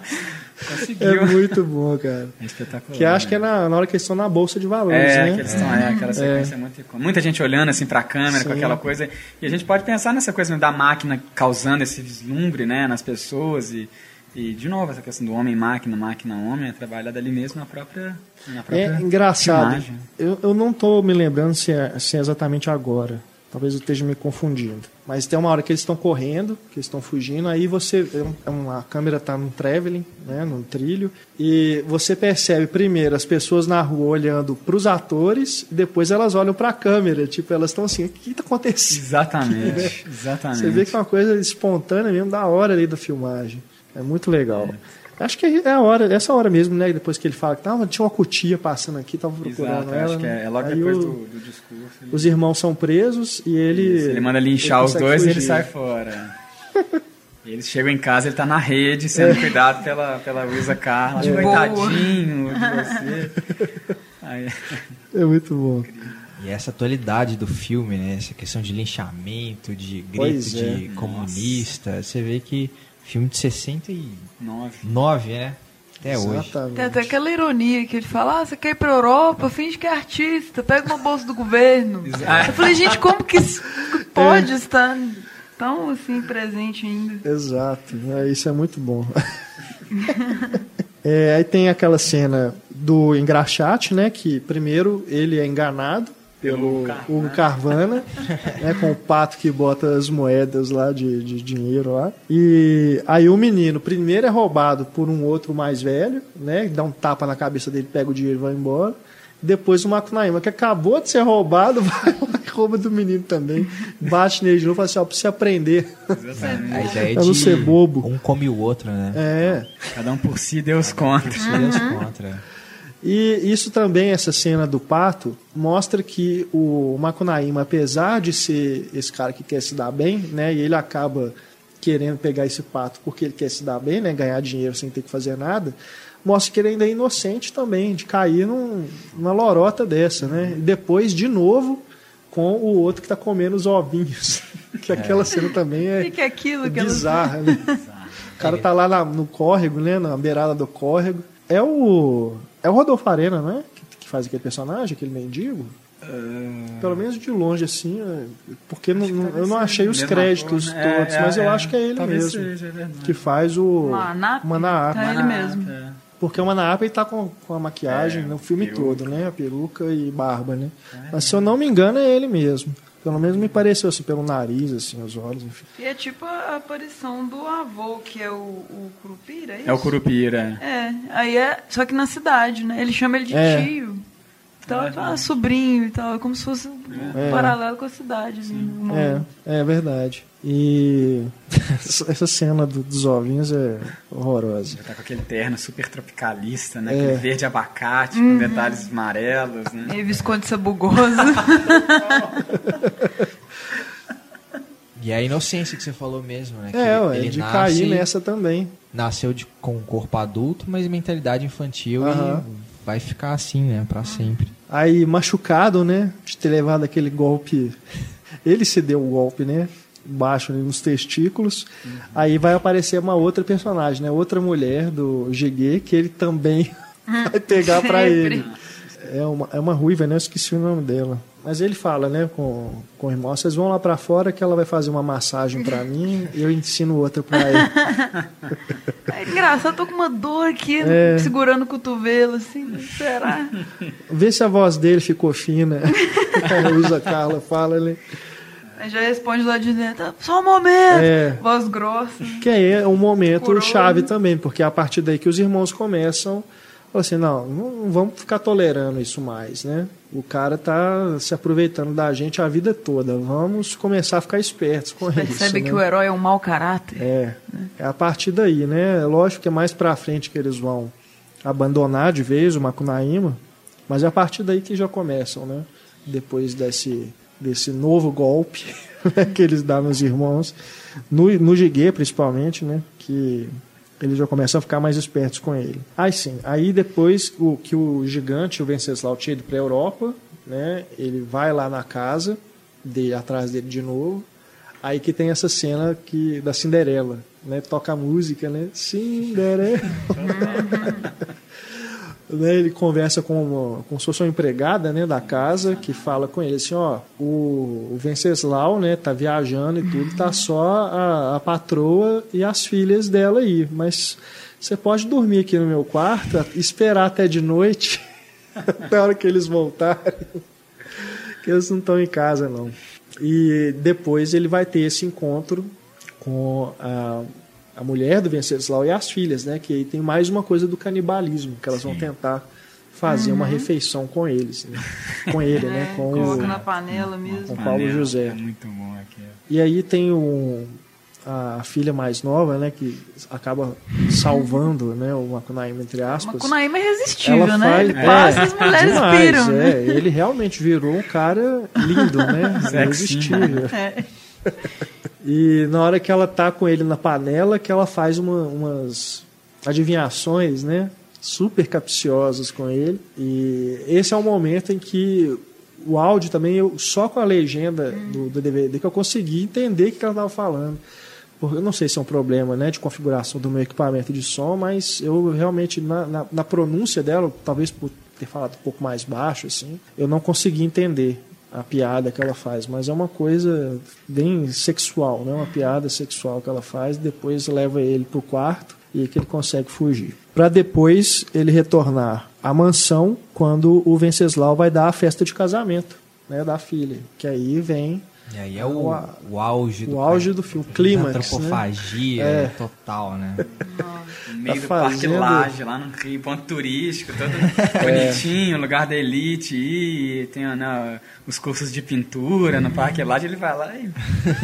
Conseguiu. É muito bom, cara. É espetacular. Que acho que é na, na hora que eles estão na bolsa de valores,
é,
né?
Que eles estão, é, aquela sequência é. muito Muita gente olhando assim para a câmera Sim. com aquela coisa. E a gente pode pensar nessa coisa da máquina causando esse vislumbre, né, nas pessoas e e, de novo, essa questão do homem-máquina, máquina-homem, é trabalhada ali mesmo na própria, na própria
É engraçado. Eu, eu não estou me lembrando se é, se é exatamente agora. Talvez eu esteja me confundindo. Mas tem uma hora que eles estão correndo, que eles estão fugindo, aí você. É a câmera está num traveling, né, num trilho, e você percebe primeiro as pessoas na rua olhando para os atores, e depois elas olham para a câmera. Tipo, elas estão assim: o que está acontecendo?
Exatamente, exatamente.
Você vê que é uma coisa espontânea mesmo da hora ali da filmagem. É muito legal. É. Acho que é a hora, essa hora mesmo, né? Depois que ele fala que tava, tinha uma cutia passando aqui, tava procurando Exato, ela.
Acho que é, é logo depois o, do, do, discurso.
Os irmãos são presos e ele. Isso,
ele manda linchar os dois fugir. e ele sai fora. e eles chegam em casa, ele tá na rede, sendo é. cuidado pela, pela Luísa Carla. É. Coitadinho de você.
Aí... É muito bom.
E essa atualidade do filme, né? Essa questão de linchamento, de grito é. de comunista, Nossa. você vê que Filme de 69, Nove, né? Até Exatamente. hoje.
Tem até aquela ironia que ele fala: ah, você quer ir pra Europa, finge que é artista, pega uma bolsa do governo. Exato. Eu falei, gente, como que pode é. estar tão assim presente ainda?
Exato, é, isso é muito bom. é, aí tem aquela cena do engraxate, né? Que primeiro ele é enganado pelo Hugo Carvana, né, com o pato que bota as moedas lá de, de dinheiro lá. E aí o menino primeiro é roubado por um outro mais velho, né, dá um tapa na cabeça dele, pega o dinheiro e vai embora. Depois o Macunaíma, que acabou de ser roubado, vai e rouba do menino também. Bate nele de novo e fala assim, ó, pra você aprender.
Exatamente. A ideia é de não ser bobo. Um come o outro, né?
É.
Cada um por si, Deus contra.
Por si, Deus contra.
E isso também, essa cena do pato, mostra que o Macunaíma, apesar de ser esse cara que quer se dar bem, né, e ele acaba querendo pegar esse pato porque ele quer se dar bem, né, ganhar dinheiro sem ter que fazer nada, mostra que ele ainda é inocente também, de cair num, numa lorota dessa. Né? E depois, de novo, com o outro que está comendo os ovinhos. que é. aquela cena também é,
que é aquilo,
bizarra, né? O cara tá lá na, no córrego, né? Na beirada do córrego. É o. É o Rodolfo Arena, não é? Que, que faz aquele personagem, aquele mendigo. Uh... Pelo menos de longe, assim, é, porque não, eu não achei os créditos todos, é, mas eu é, acho que é ele mesmo. Seja, é que faz o
Manaap. É ele mesmo.
Porque o Manaap ele tá com, com a maquiagem no filme peruca. todo, né? A peruca e barba, né? Mas se eu não me engano, é ele mesmo. Pelo menos me pareceu assim, pelo nariz, assim, os olhos, enfim.
E é tipo a aparição do avô, que é o, o Curupira, é isso?
É o Curupira.
É, aí é, só que na cidade, né? Ele chama ele de é. tio. Então, é, ah, sobrinho e tal, é como se fosse um é. paralelo com a cidade. Assim,
é, é verdade. E essa cena do, dos ovinhos é horrorosa.
Tá com aquele terno super tropicalista, né? É. Aquele verde abacate uhum. com detalhes amarelos, né?
E Visconde Sabugoso.
e a inocência que você falou mesmo, né?
Que é, ele, ele de nasce, cair nessa também.
Nasceu de, com um corpo adulto, mas mentalidade infantil uhum. e vai ficar assim, né, para sempre.
Aí machucado, né, de ter levado aquele golpe, ele se deu o golpe, né, baixo ali nos testículos. Uhum. Aí vai aparecer uma outra personagem, né, outra mulher do GG que ele também vai pegar para ele. É uma, é uma ruiva, né, eu esqueci o nome dela. Mas ele fala, né, com, com o irmão, vocês vão lá para fora que ela vai fazer uma massagem para mim e eu ensino outra para ele.
É engraçado, eu tô com uma dor aqui, é. segurando o cotovelo, assim, será?
Vê se a voz dele ficou fina. a Carla fala, ele...
Aí já responde lá de dentro, só um momento, é. voz grossa.
Que aí é um momento chave também, porque é a partir daí que os irmãos começam Falou assim, não, não vamos ficar tolerando isso mais, né? O cara tá se aproveitando da gente a vida toda. Vamos começar a ficar espertos com Você isso.
Percebe
que
né? o herói é um mau caráter.
É, né? é a partir daí, né? Lógico que é mais pra frente que eles vão abandonar de vez o Macunaíma, mas é a partir daí que já começam, né? Depois desse, desse novo golpe né, que eles dão nos irmãos, no, no Giguê principalmente, né? Que eles já começam a ficar mais espertos com ele. Aí sim, aí depois o, que o gigante, o Venceslau, tinha ido para a Europa, né, ele vai lá na casa, de, atrás dele de novo, aí que tem essa cena que, da Cinderela, né, toca a música, né, Cinderela. né, ele conversa com, uma, sua empregada né, da casa, que fala com ele assim, ó, o, o Venceslau, né, tá viajando e tudo, tá só a, a patroa e as filhas dela aí, mas você pode dormir aqui no meu quarto, esperar até de noite, até a hora que eles voltarem, que eles não estão em casa não. E depois ele vai ter esse encontro com a a mulher do Venceslau e as filhas, né? Que aí tem mais uma coisa do canibalismo, que elas Sim. vão tentar fazer uhum. uma refeição com eles, né? com ele, né? é, né? Com
coloca o, na panela mesmo.
Com Paulo José. É
muito bom aqui.
E aí tem um, a filha mais nova, né? Que acaba salvando, né? O Macunaíma, entre aspas. O
Macunaíma é irresistível, Ela né? Faz, ele passa, é, as mulheres demais, piram.
Né? É, ele realmente virou um cara lindo, né? Irresistível. É. E na hora que ela tá com ele na panela, que ela faz uma, umas adivinhações, né? Super capciosas com ele. E esse é o momento em que o áudio também, eu, só com a legenda do, do DVD, que eu consegui entender o que ela estava falando. Porque eu não sei se é um problema né, de configuração do meu equipamento de som, mas eu realmente, na, na, na pronúncia dela, talvez por ter falado um pouco mais baixo, assim, eu não consegui entender a piada que ela faz, mas é uma coisa bem sexual, né? Uma piada sexual que ela faz, depois leva ele para o quarto e que ele consegue fugir. Para depois ele retornar à mansão quando o Venceslau vai dar a festa de casamento, né, da filha, que aí vem
e aí é o, o auge
o do, auge do filme, clima,
antropofagia né? é. total, né?
No meio tá do Parque Laje, lá no Rio, ponto turístico, todo é. bonitinho, lugar da elite, e tem né, os cursos de pintura no Parque Laje, ele vai lá e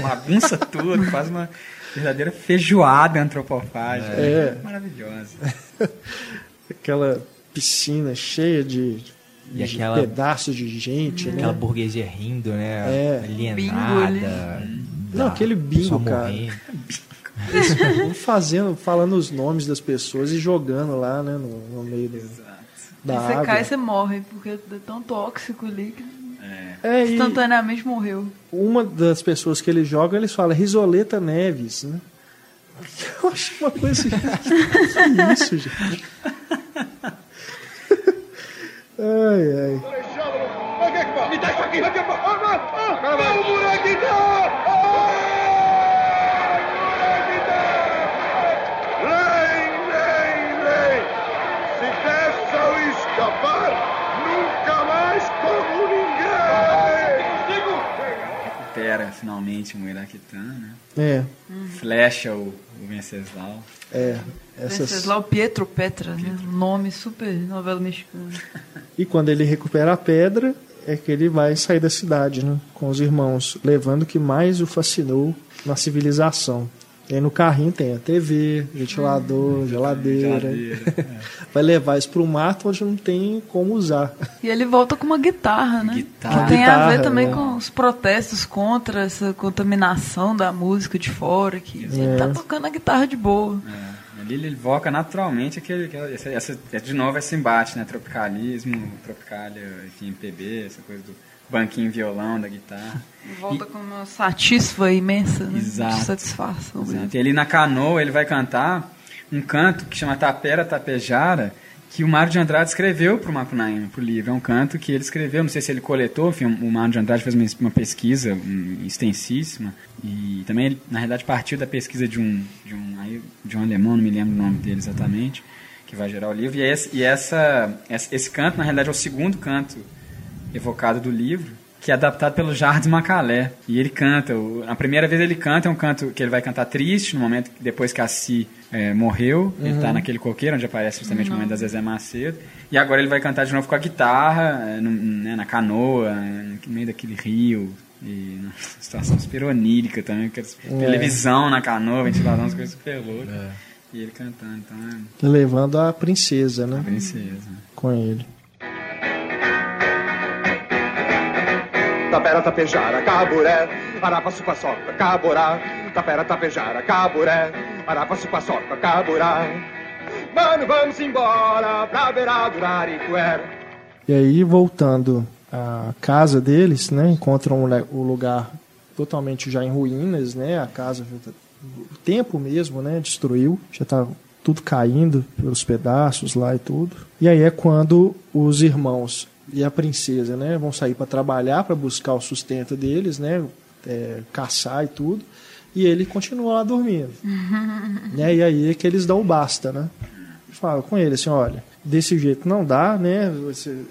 bagunça tudo, faz uma verdadeira feijoada antropofágica. É. Maravilhosa.
Aquela piscina cheia de e aquela, pedaços de gente,
né? Aquela burguesia rindo, né? É. Alienada.
Não, aquele bingo, cara. Fazendo, falando os nomes das pessoas e jogando lá, né, no, no meio do, da
e
você
água. cai e você morre, porque é tão tóxico ali que...
É.
É, Instantaneamente morreu.
Uma das pessoas que ele joga, eles falam Risoleta Neves, né? Eu acho uma coisa. que isso, gente? Ai, ai. Me dá isso aqui, Vamos,
Vem, vem, vem! Se dessa escapar, nunca mais como ninguém!
Recupera finalmente o Muiraquitã, né?
É.
Flecha o, o Venceslau.
É.
Essas... Venceslau Pietro Petra, né? Nome super novela mexicana.
E quando ele recupera a pedra, é que ele vai sair da cidade, né? Com os irmãos, levando o que mais o fascinou na civilização. E aí no carrinho tem a TV, ventilador, hum, geladeira. geladeira é. Vai levar isso para o mato onde não tem como usar.
E ele volta com uma guitarra, né?
Guitarra.
Que tem
guitarra,
a ver também
é.
com os protestos contra essa contaminação da música de fora. Que é. ele tá tocando a guitarra de boa.
É. Ali ele evoca naturalmente aquele, aquele essa, essa, de novo esse embate, né? Tropicalismo, tropicalia, enfim, MPB, essa coisa do banquinho violão da guitarra.
Volta e, com uma satisfa imensa, né?
Exato.
De satisfação.
Exato. E ali na canoa ele vai cantar um canto que chama Tapera Tapejara, que o Mário de Andrade escreveu para o Macunaíma, para o livro. É um canto que ele escreveu, não sei se ele coletou, enfim, o Mário de Andrade fez uma, uma pesquisa um, extensíssima, e também, ele, na realidade, partiu da pesquisa de um, de, um, de um alemão, não me lembro o nome dele exatamente, que vai gerar o livro. E, esse, e essa, esse canto, na realidade, é o segundo canto evocado do livro, que é adaptado pelo Jardim Macalé. E ele canta, a primeira vez ele canta, é um canto que ele vai cantar triste, no momento depois que a Si é, morreu, uhum. ele está naquele coqueiro, onde aparece justamente uhum. o momento da Zezé Macedo. E agora ele vai cantar de novo com a guitarra, é, no, né, na canoa, no meio daquele rio. E uma situação super onírica também, é. televisão na canoa, ventilador, umas coisas super loucas. É. E ele cantando, então é...
Tá levando a princesa, né?
A princesa.
Com ele.
Tapera, tapejara, caburé, arapa, supaçoca, caborá. Tapera, tapejara, caburé, arapa, supaçoca, caburá. Mano, vamos embora pra ver a Duraricuera.
E aí, voltando à casa deles, né, encontram o lugar totalmente já em ruínas, né, a casa, o tempo mesmo, né, destruiu, já está tudo caindo pelos pedaços lá e tudo. E aí é quando os irmãos e a princesa, né, vão sair para trabalhar, para buscar o sustento deles, né, é, caçar e tudo, e ele continua lá dormindo. né, e aí é que eles dão o basta, né? Fala com ele assim, olha, desse jeito não dá, né?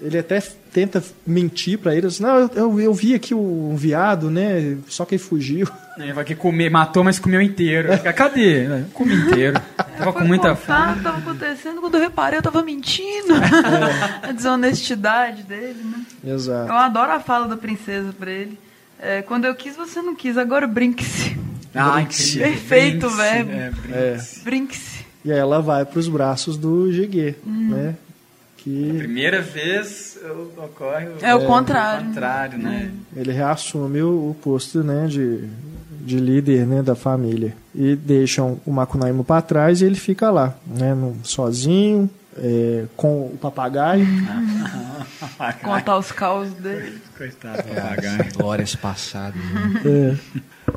Ele até tenta mentir para eles. Não, eu, eu, eu, vi aqui o viado, né? Só que ele fugiu.
Ele vai que comer, matou, mas comeu inteiro. É. Cadê? Comi inteiro. Tava com muita fome.
Tava acontecendo quando eu reparei, eu tava mentindo. É. a desonestidade dele, né?
Exato.
Eu adoro a fala da princesa para ele. É, quando eu quis, você não quis, agora brinque-se.
Ah,
brinque Perfeito, velho. É,
brinque-se. E aí ela vai para os braços do GG, hum. né?
Que... A primeira vez ocorre o,
é o contrário.
O contrário né?
Ele reassume o, o, posto né, de, de líder né, da família. E deixam o Macunaíma para trás e ele fica lá, né, no, sozinho, é, com o papagaio.
Contar os causos dele.
Coitado do é, papagaio.
Glórias passadas. Né?
É.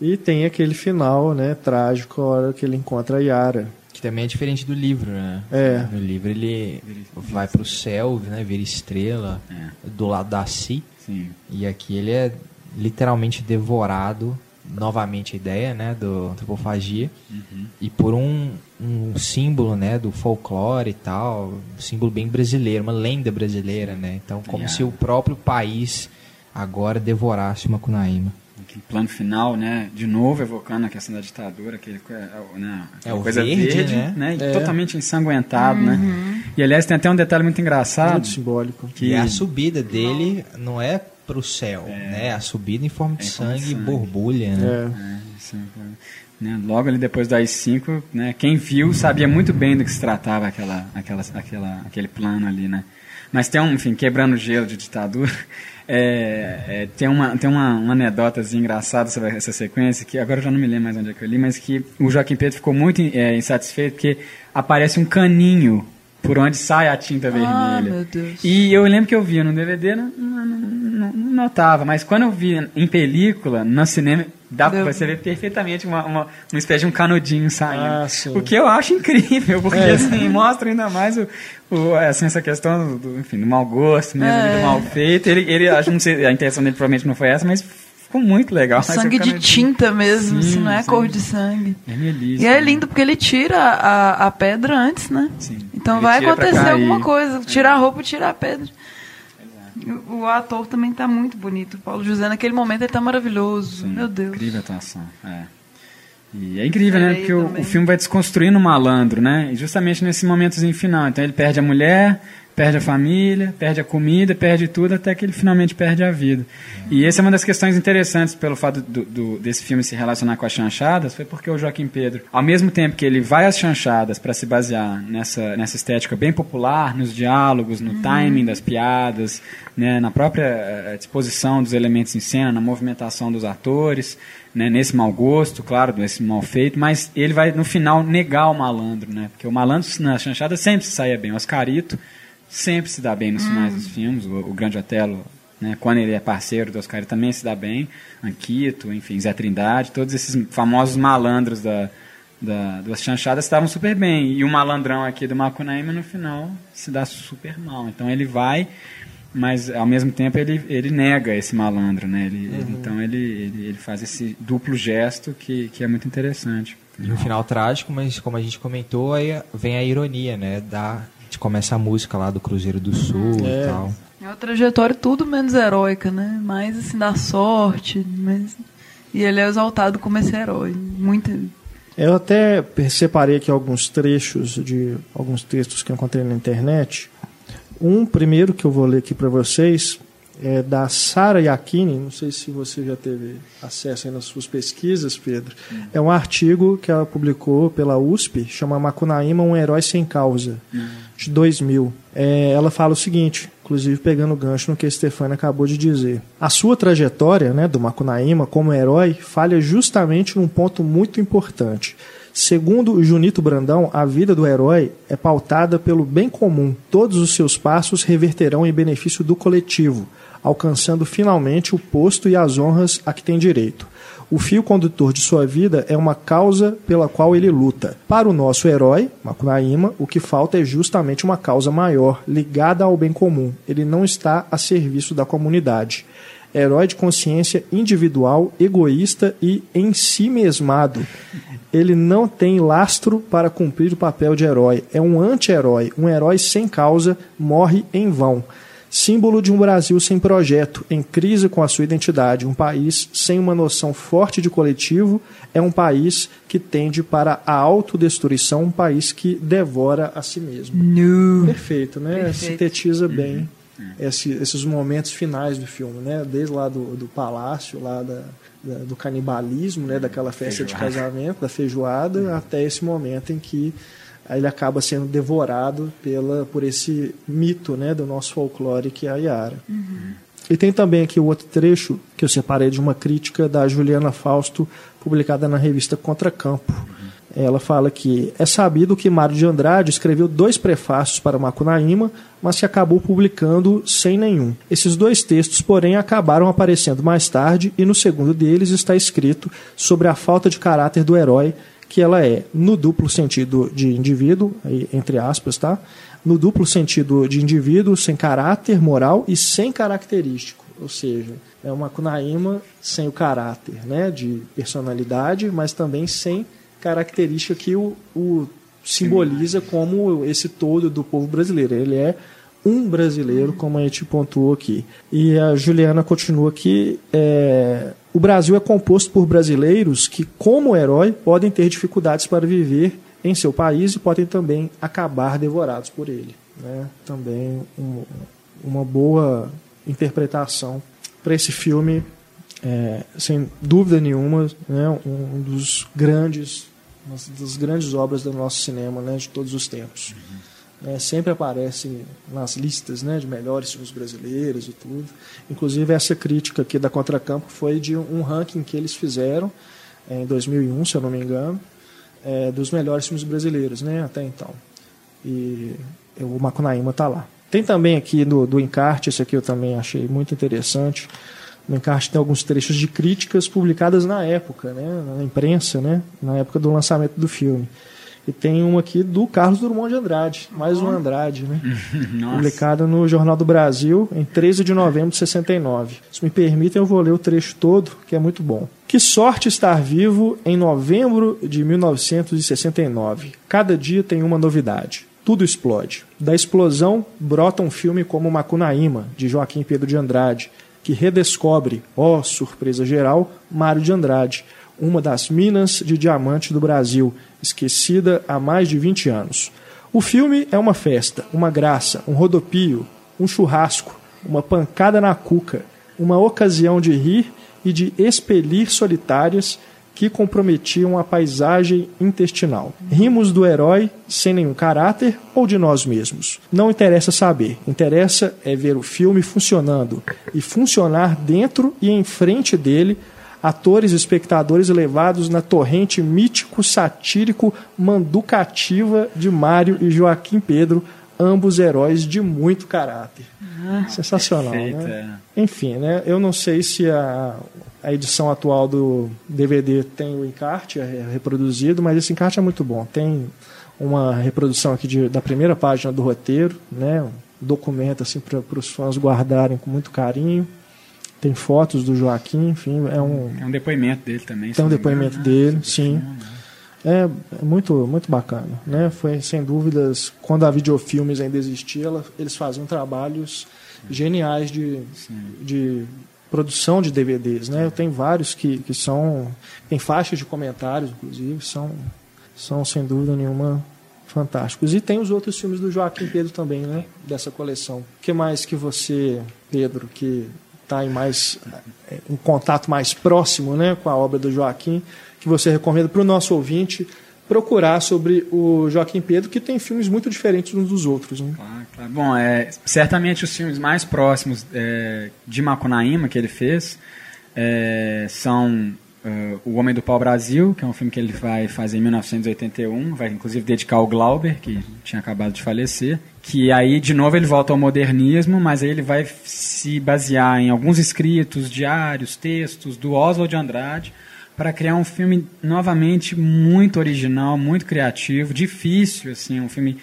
E tem aquele final né, trágico, a hora que ele encontra a Yara
que também é diferente do livro, né?
É.
No livro ele vai para o céu, né? Vira estrela é. do lado da Si.
Sim.
E aqui ele é literalmente devorado novamente a ideia né do antropofagia uhum. e por um, um símbolo né do folclore e tal um símbolo bem brasileiro uma lenda brasileira né então como yeah. se o próprio país agora devorasse uma Cunaíma
aquele plano final, né? De novo evocando a questão da ditadura, aquele, né,
é o coisa verde, verde
né? né? É. Totalmente ensanguentado, né? uhum. né? E aliás tem até um detalhe muito engraçado. Muito
simbólico.
Que e a subida dele não é para o céu, é. né? A subida em forma de é sangue, sangue, borbulha, né?
É.
é né? Logo ali depois do AI-5, né? Quem viu sabia muito bem do que se tratava aquela, aquela, aquela, aquele plano ali, né? Mas tem um, enfim, quebrando o gelo de ditadura. É, é, tem uma, tem uma, uma anedota engraçada sobre essa sequência, que agora eu já não me lembro mais onde é que eu li, mas que o Joaquim Pedro ficou muito é, insatisfeito porque aparece um caninho por onde sai a tinta
Ah,
vermelha.
meu Deus.
E eu lembro que eu via no DVD, não, não, não- não notava, mas quando eu vi em película, no cinema, dá pra você ver perfeitamente uma, uma, uma espécie de um canudinho saindo.
Ah,
o que eu acho incrível, porque
É.
assim, mostra ainda mais o, o- assim, essa questão do, do, enfim, do mau gosto mesmo,
É.
do mal feito. Ele, ele, acho, não sei, a intenção dele provavelmente não foi essa, mas ficou muito legal. Esse
Sangue de tinta mesmo,
Sim,
assim, não é
sim.
cor de sangue.
Vermelhíssimo.
E é lindo porque ele tira a, a pedra antes, né?
Sim.
Então
Ele
vai acontecer alguma coisa. Tirar a roupa e tirar a pedra. O, o ator também tá muito bonito. O Paulo José, naquele momento, ele tá maravilhoso.
Sim,
Meu Deus.
Incrível a atuação. É. E é incrível, né?
Sereia
Porque o, o filme vai desconstruindo o malandro, né? E justamente nesse momentozinho final. Então ele perde a mulher, perde a família, perde a comida, perde tudo, até que ele finalmente perde a vida. E essa é uma das questões interessantes pelo fato do, do- desse filme se relacionar com as chanchadas, foi porque o Joaquim Pedro, ao mesmo tempo que ele vai às chanchadas para se basear nessa, nessa estética bem popular, nos diálogos, no timing das piadas, né, na própria eh, disposição dos elementos em cena, na movimentação dos atores, né, nesse mau gosto, claro, nesse mal feito, mas ele vai no final negar o malandro, né? Porque o malandro na chanchada sempre se saía bem. O Oscarito sempre se dá bem nos finais dos filmes, o, o Grande Otelo, né, quando ele é parceiro do Oscar, ele também se dá bem. Anquito, enfim, Zé Trindade, todos esses famosos malandros da, da, das chanchadas estavam super bem. E o malandrão aqui do Macunaíma, no final, se dá super mal. Então ele vai, mas ao mesmo tempo ele, ele nega esse malandro, né? Ele, ele- então ele, ele, ele faz esse duplo gesto que, que é muito interessante.
E um final trágico, mas como a gente comentou, aí vem a ironia, né? Da, de começa a música lá do Cruzeiro do Sul
É.
e tal.
É uma trajetória tudo menos heróica, né? Mais assim, da sorte. Mas... E ele é exaltado como esse herói. Muito.
Eu até separei aqui alguns trechos de alguns textos que eu encontrei na internet. Um primeiro que eu vou ler aqui para vocês é da Sara Yakini, não sei se você já teve acesso aí nas suas pesquisas, Pedro. É um artigo que ela publicou pela USP, chama Macunaíma, um herói sem causa, de 2000. É, ela fala o seguinte, inclusive pegando o gancho no que a Stefania acabou de dizer. A sua trajetória, né, do Macunaíma como herói, falha justamente num ponto muito importante. Segundo Junito Brandão, a vida do herói é pautada pelo bem comum. Todos os seus passos reverterão em benefício do coletivo, alcançando finalmente o posto e as honras a que tem direito. O fio condutor de sua vida é uma causa pela qual ele luta. Para o nosso herói, Macunaíma, o que falta é justamente uma causa maior, ligada ao bem comum. Ele não está a serviço da comunidade herói de consciência individual, egoísta e em si mesmado. Ele não tem lastro para cumprir o papel de herói. É um anti-herói, um herói sem causa, morre em vão. Símbolo de um Brasil sem projeto, em crise com a sua identidade, um país sem uma noção forte de coletivo, é um país que tende para a autodestruição, um país que devora a si mesmo.
Nu.
Perfeito, né?
Perfeito.
Sintetiza bem esse- esses momentos finais do filme, né? Desde lá do, do palácio, lá da, da- do canibalismo, né? Daquela festa de
Feijoada.
casamento, da feijoada, até esse momento em que ele acaba sendo devorado pela, por esse mito, né? Do nosso folclore que é a Yara. E tem também aqui o outro trecho que eu separei de uma crítica da Juliana Fausto, publicada na revista Contracampo. Ela fala que é sabido que Mário de Andrade escreveu dois prefácios para Macunaíma, mas que acabou publicando sem nenhum. Esses dois textos, porém, acabaram aparecendo mais tarde, e no segundo deles está escrito sobre a falta de caráter do herói, que ela é, no duplo sentido de indivíduo, entre aspas, tá? No duplo sentido de indivíduo, sem caráter moral e sem característico. Ou seja, é uma Kunaíma sem o caráter né, de personalidade, mas também sem característica que o, o simboliza como esse todo do povo brasileiro. Ele é um brasileiro, como a gente pontuou aqui. E a Juliana continua aqui. é, o Brasil é composto por brasileiros que, como herói, podem ter dificuldades para viver em seu país e podem também acabar devorados por ele. Né? Também um- uma boa interpretação para esse filme, é, sem dúvida nenhuma, né? um dos grandes, uma das grandes obras do nosso cinema né? de todos os tempos. É, sempre aparece nas listas né, de melhores filmes brasileiros e tudo. Inclusive, essa crítica aqui da Contracampo foi de um ranking que eles fizeram é, em 2001, se eu não me engano, é, dos melhores filmes brasileiros né, até então. E o Macunaíma está lá. Tem também aqui do, do encarte, esse aqui eu também achei muito interessante. No encarte tem alguns trechos de críticas publicadas na época, né, na imprensa, né, na época do lançamento do filme. E tem uma aqui do Carlos Drummond de Andrade, mais um Andrade, né? publicada no Jornal do Brasil em 13 de novembro de 69. Se me permitem, eu vou ler o trecho todo, que é muito bom. Que sorte estar vivo em novembro de 1969. Cada dia tem uma novidade. Tudo explode. Da explosão brota um filme como Macunaíma, de Joaquim Pedro de Andrade, que redescobre, ó oh, surpresa geral, Mário de Andrade, uma das minas de diamante do Brasil, esquecida há mais de 20 anos. O filme é uma festa, uma graça, um rodopio, um churrasco, uma pancada na cuca, uma ocasião de rir e de expelir solitárias que comprometiam a paisagem intestinal. Rimos do herói sem nenhum caráter ou de nós mesmos. Não interessa saber, interessa é ver o filme funcionando e funcionar dentro e em frente dele atores e espectadores levados na torrente mítico, satírico, manducativa de Mário e Joaquim Pedro, ambos heróis de muito caráter. Ah, Sensacional, perfeito, né? É. Enfim, né? Eu não sei se a, a edição atual do DVD tem o encarte é reproduzido, mas esse encarte é muito bom. Tem uma reprodução aqui de, da primeira página do roteiro, né? Um documento assim para os fãs guardarem com muito carinho. Tem fotos do Joaquim, enfim, é um.
É um depoimento dele também.
Tem um depoimento engano, dele, né? sim. É, é, muito, muito bacana, né? Foi sem dúvidas quando a videofilmes ainda existia, ela, eles faziam trabalhos geniais de, de produção de DVDs, né? Eu tenho vários que, que são tem faixas de comentários, inclusive, são são sem dúvida nenhuma fantásticos. E tem os outros filmes do Joaquim Pedro também, né? Dessa coleção. O que mais que você, Pedro, que está em mais em contato mais próximo né, com a obra do Joaquim, que você recomenda para o nosso ouvinte procurar sobre o Joaquim Pedro, que tem filmes muito diferentes uns dos outros. Né?
Claro. Bom, é, certamente os filmes mais próximos é, de Macunaíma que ele fez é, são Uh, o Homem do Pau Brasil, que é um filme que ele vai fazer em 1981, vai inclusive dedicar ao Glauber, que tinha acabado de falecer, que aí de novo ele volta ao modernismo, mas aí ele vai se basear em alguns escritos, diários, textos do Oswald de Andrade, para criar um filme novamente muito original, muito criativo, difícil, assim, um filme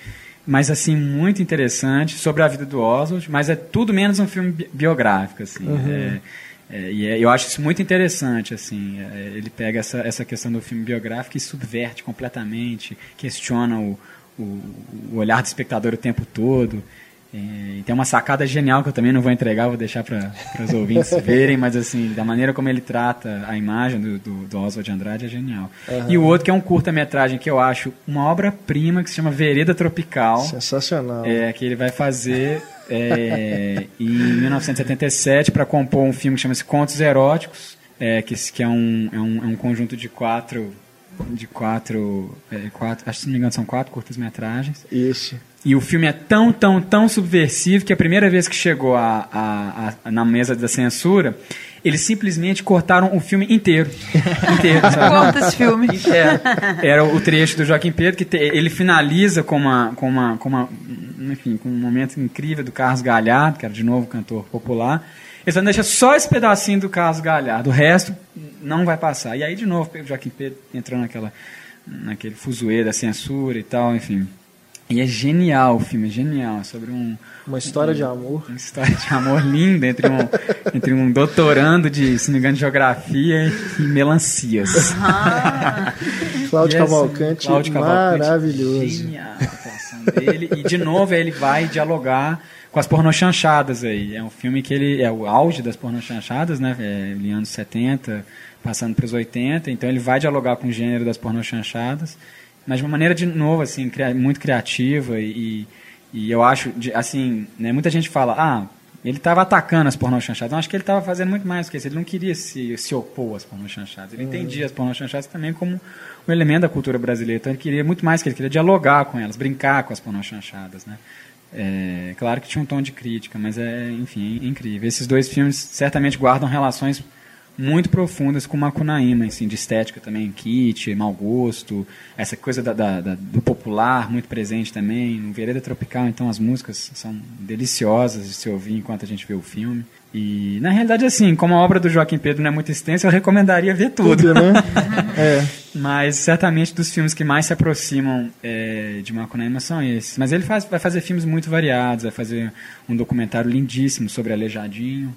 mas assim muito interessante sobre a vida do Oswald, mas é tudo menos um filme biográfico, assim. Uhum. É, é, e é, eu acho isso muito interessante, assim, é, ele pega essa, essa questão do filme biográfico e subverte completamente, questiona o, o, o olhar do espectador o tempo todo. É, e tem uma sacada genial que eu também não vou entregar, vou deixar para os ouvintes verem, mas assim, da maneira como ele trata a imagem do, do, do Oswald de Andrade é genial. Uhum. E o outro que é um curta-metragem que eu acho uma obra-prima que se chama Vereda Tropical.
Sensacional.
É, que ele vai fazer é, em 1977 para compor um filme que chama-se Contos Eróticos, é, que, que é, um, é, um, é um conjunto de quatro de quatro, é, quatro acho que se não me engano são quatro curtas-metragens.
Isso.
E o filme é tão, tão, tão subversivo que a primeira vez que chegou a, a, a na mesa da censura, eles simplesmente cortaram o filme inteiro. inteiro
Corta esse filme.
Era, era o trecho do Joaquim Pedro, que te, ele finaliza com uma, com, uma, com uma. Enfim, com um momento incrível do Carlos Galhardo, que era de novo cantor popular. Eles vão deixar só esse pedacinho do Carlos Galhardo. O resto não vai passar. E aí, de novo, o Joaquim Pedro entrou naquela, naquele fuzuê da censura e tal, enfim. E é genial o filme, é genial. É sobre um.
Uma história um, de amor.
Uma história de amor linda entre um, entre um doutorando de, se não me engano, de geografia e melancias.
Ah. Cláudio Cavalcante, Cláudio Cavalcante, maravilhoso.
Genial a atuação dele. E de novo ele vai dialogar com as pornochanchadas aí. É um filme que ele é o auge das pornochanchadas, né? É, ali anos 70, passando para os 80. Então ele vai dialogar com o gênero das pornochanchadas mas de uma maneira de novo assim muito criativa e, e eu acho assim né, muita gente fala ah ele estava atacando as pornochanchadas. Eu acho que ele estava fazendo muito mais do que isso. Ele não queria se, se opor às pornochanchadas. Ele uhum. entendia as pornochanchadas também como um elemento da cultura brasileira. Então ele queria muito mais que ele queria dialogar com elas, brincar com as pornochanchadas, né? É, claro que tinha um tom de crítica, mas é, enfim, é incrível. Esses dois filmes certamente guardam relações muito profundas com Macunaíma, assim, de estética também, kit, mau gosto, essa coisa da, da, da, do popular muito presente também, no Vereda Tropical, então as músicas são deliciosas de se ouvir enquanto a gente vê o filme. E, na realidade, assim, como a obra do Joaquim Pedro não é muito extensa, eu recomendaria ver tudo. tudo né? é. Mas, certamente, dos filmes que mais se aproximam é, de Macunaíma são esses. Mas ele faz, vai fazer filmes muito variados, vai fazer um documentário lindíssimo sobre Aleijadinho,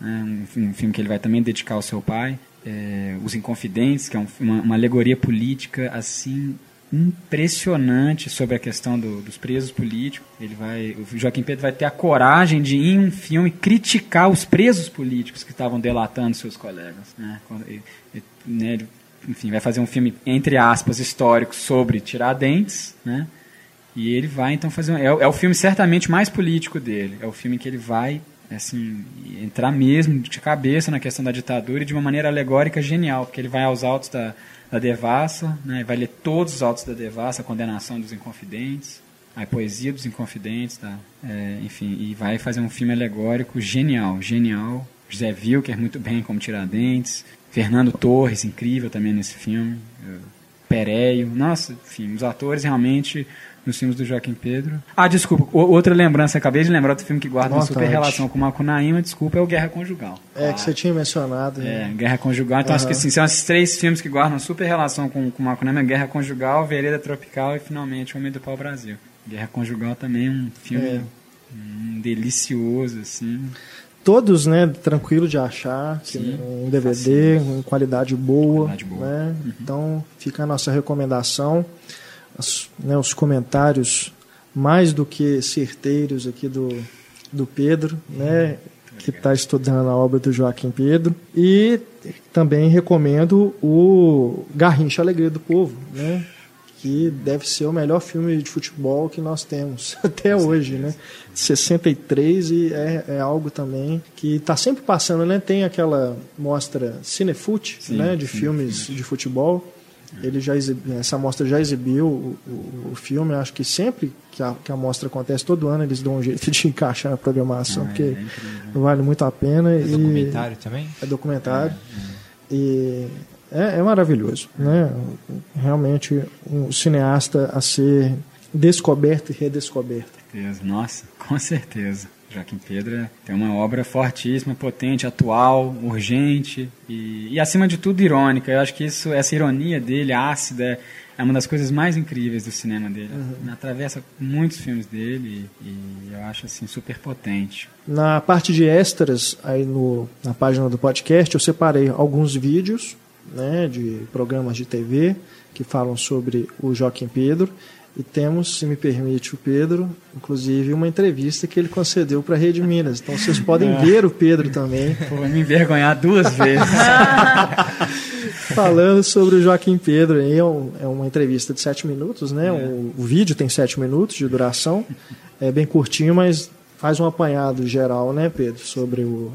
né? um, filme que ele vai também dedicar ao seu pai. É, Os Inconfidentes, que é um, uma, uma alegoria política, assim, impressionante sobre a questão do, dos presos políticos. Ele vai, o Joaquim Pedro vai ter a coragem de em um filme criticar os presos políticos que estavam delatando seus colegas, né? Ele, né, ele, enfim, vai fazer um filme entre aspas histórico sobre Tiradentes, né? E ele vai então fazer um, é, é o filme certamente mais político dele. É o filme que ele vai assim entrar mesmo de cabeça na questão da ditadura e de uma maneira alegórica genial, porque ele vai aos autos da da Devassa, né? vai ler todos os autos da Devassa, a condenação dos Inconfidentes, a poesia dos Inconfidentes, tá? É, enfim, e vai fazer um filme alegórico genial, genial. José Wilker muito bem como Tiradentes, Fernando Torres, incrível também nesse filme, Pereio, nossa, enfim, os atores realmente nos filmes do Joaquim Pedro. Ah, desculpa, outra lembrança, acabei de lembrar do filme que guarda uma super relação com o Macunaíma, desculpa, é o Guerra Conjugal.
É, que você tinha mencionado.
É, Guerra Conjugal. Então, uhum. acho que assim, são esses três filmes que guardam super relação com, com o Macunaíma, Guerra Conjugal, Vereda Tropical e, finalmente, Homem do Pau Brasil. Guerra Conjugal também é um filme é. um, delicioso, assim
todos, né, tranquilo de achar, Sim, um DVD, com qualidade boa, qualidade boa. Né? Uhum. Então fica a nossa recomendação as, né, os comentários mais do que certeiros aqui do, do Pedro, né, que está estudando a obra do Joaquim Pedro. E também recomendo o Garrincha Alegria do Povo, né, que deve ser o melhor filme de futebol que nós temos até hoje, né? 63 e é, é algo também que está sempre passando, né? Tem aquela mostra Cinefute, sim, né? De sim, filmes sim. de futebol ele já essa mostra já exibiu o, o, o, filme. Acho que sempre que a, que a mostra acontece todo ano eles dão um jeito de encaixar na programação, ah, porque é vale muito a pena.
É e documentário também?
É documentário. É, é. E é, é, maravilhoso, né? Realmente um cineasta a ser descoberto e redescoberto.
Nossa, com certeza. Joaquim Pedro tem uma obra fortíssima, potente, atual, urgente e, e, acima de tudo irônica. Eu acho que isso, essa ironia dele, ácida, é uma das coisas mais incríveis do cinema dele. Uhum. Atravessa muitos filmes dele e, e, eu acho assim super potente.
Na parte de extras aí no, na página do podcast eu separei alguns vídeos, né, de programas de TV que falam sobre o Joaquim Pedro e temos, se me permite o Pedro, inclusive uma entrevista que ele concedeu para a Rede Minas. Então vocês podem é. ver o Pedro também.
Vou me envergonhar duas vezes.
Falando sobre o Joaquim Pedro. É, um, é uma entrevista de sete minutos, né? É. O, o, vídeo tem sete minutos de duração. É bem curtinho, mas faz um apanhado geral, né, Pedro, sobre o,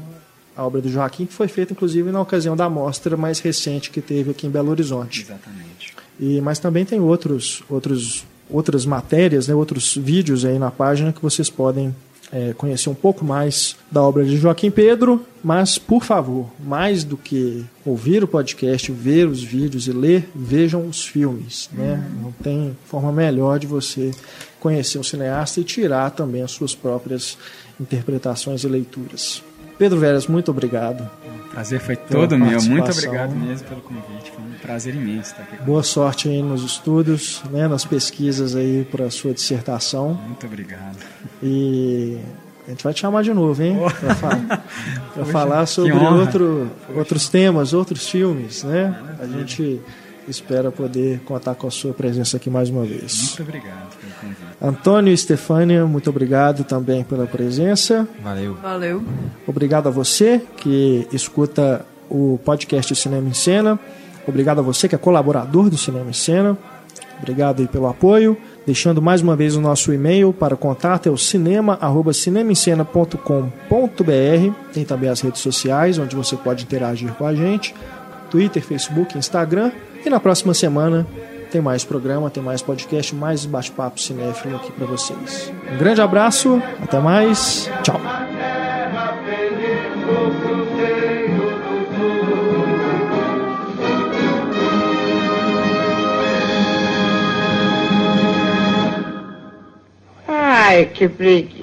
a obra do Joaquim, que foi feita inclusive na ocasião da mostra mais recente que teve aqui em Belo Horizonte.
Exatamente.
E, mas também tem outros, outros outras matérias, né, outros vídeos aí na página que vocês podem é, conhecer um pouco mais da obra de Joaquim Pedro, mas, por favor, mais do que ouvir o podcast, ver os vídeos e ler, vejam os filmes. Né? Não tem forma melhor de você conhecer o cineasta e tirar também as suas próprias interpretações e leituras. Pedro Veras, muito obrigado.
O prazer foi todo meu. Muito obrigado mesmo pelo convite. Foi um prazer imenso estar aqui.
Boa sorte aí nos estudos, né, nas pesquisas aí para a sua dissertação.
Muito obrigado.
E a gente vai te chamar de novo, hein? Para falar, falar sobre outro, outros temas, outros filmes, né? A gente espera poder contar com a sua presença aqui mais uma vez.
Muito obrigado pelo convite.
Antônio e Stefânia, muito obrigado também pela presença.
Valeu.
Valeu.
Obrigado a você que escuta o podcast Cinema em Cena. Obrigado a você que é colaborador do Cinema em Cena. Obrigado aí pelo apoio. Deixando mais uma vez o nosso e-mail para contato é o cinema@cinemaencena.com.br. Tem também as redes sociais onde você pode interagir com a gente: Twitter, Facebook, Instagram. E na próxima semana tem mais programa, tem mais podcast, mais bate-papo cinéfilo aqui para vocês. Um grande abraço, até mais, tchau.
Ai, que preguiça.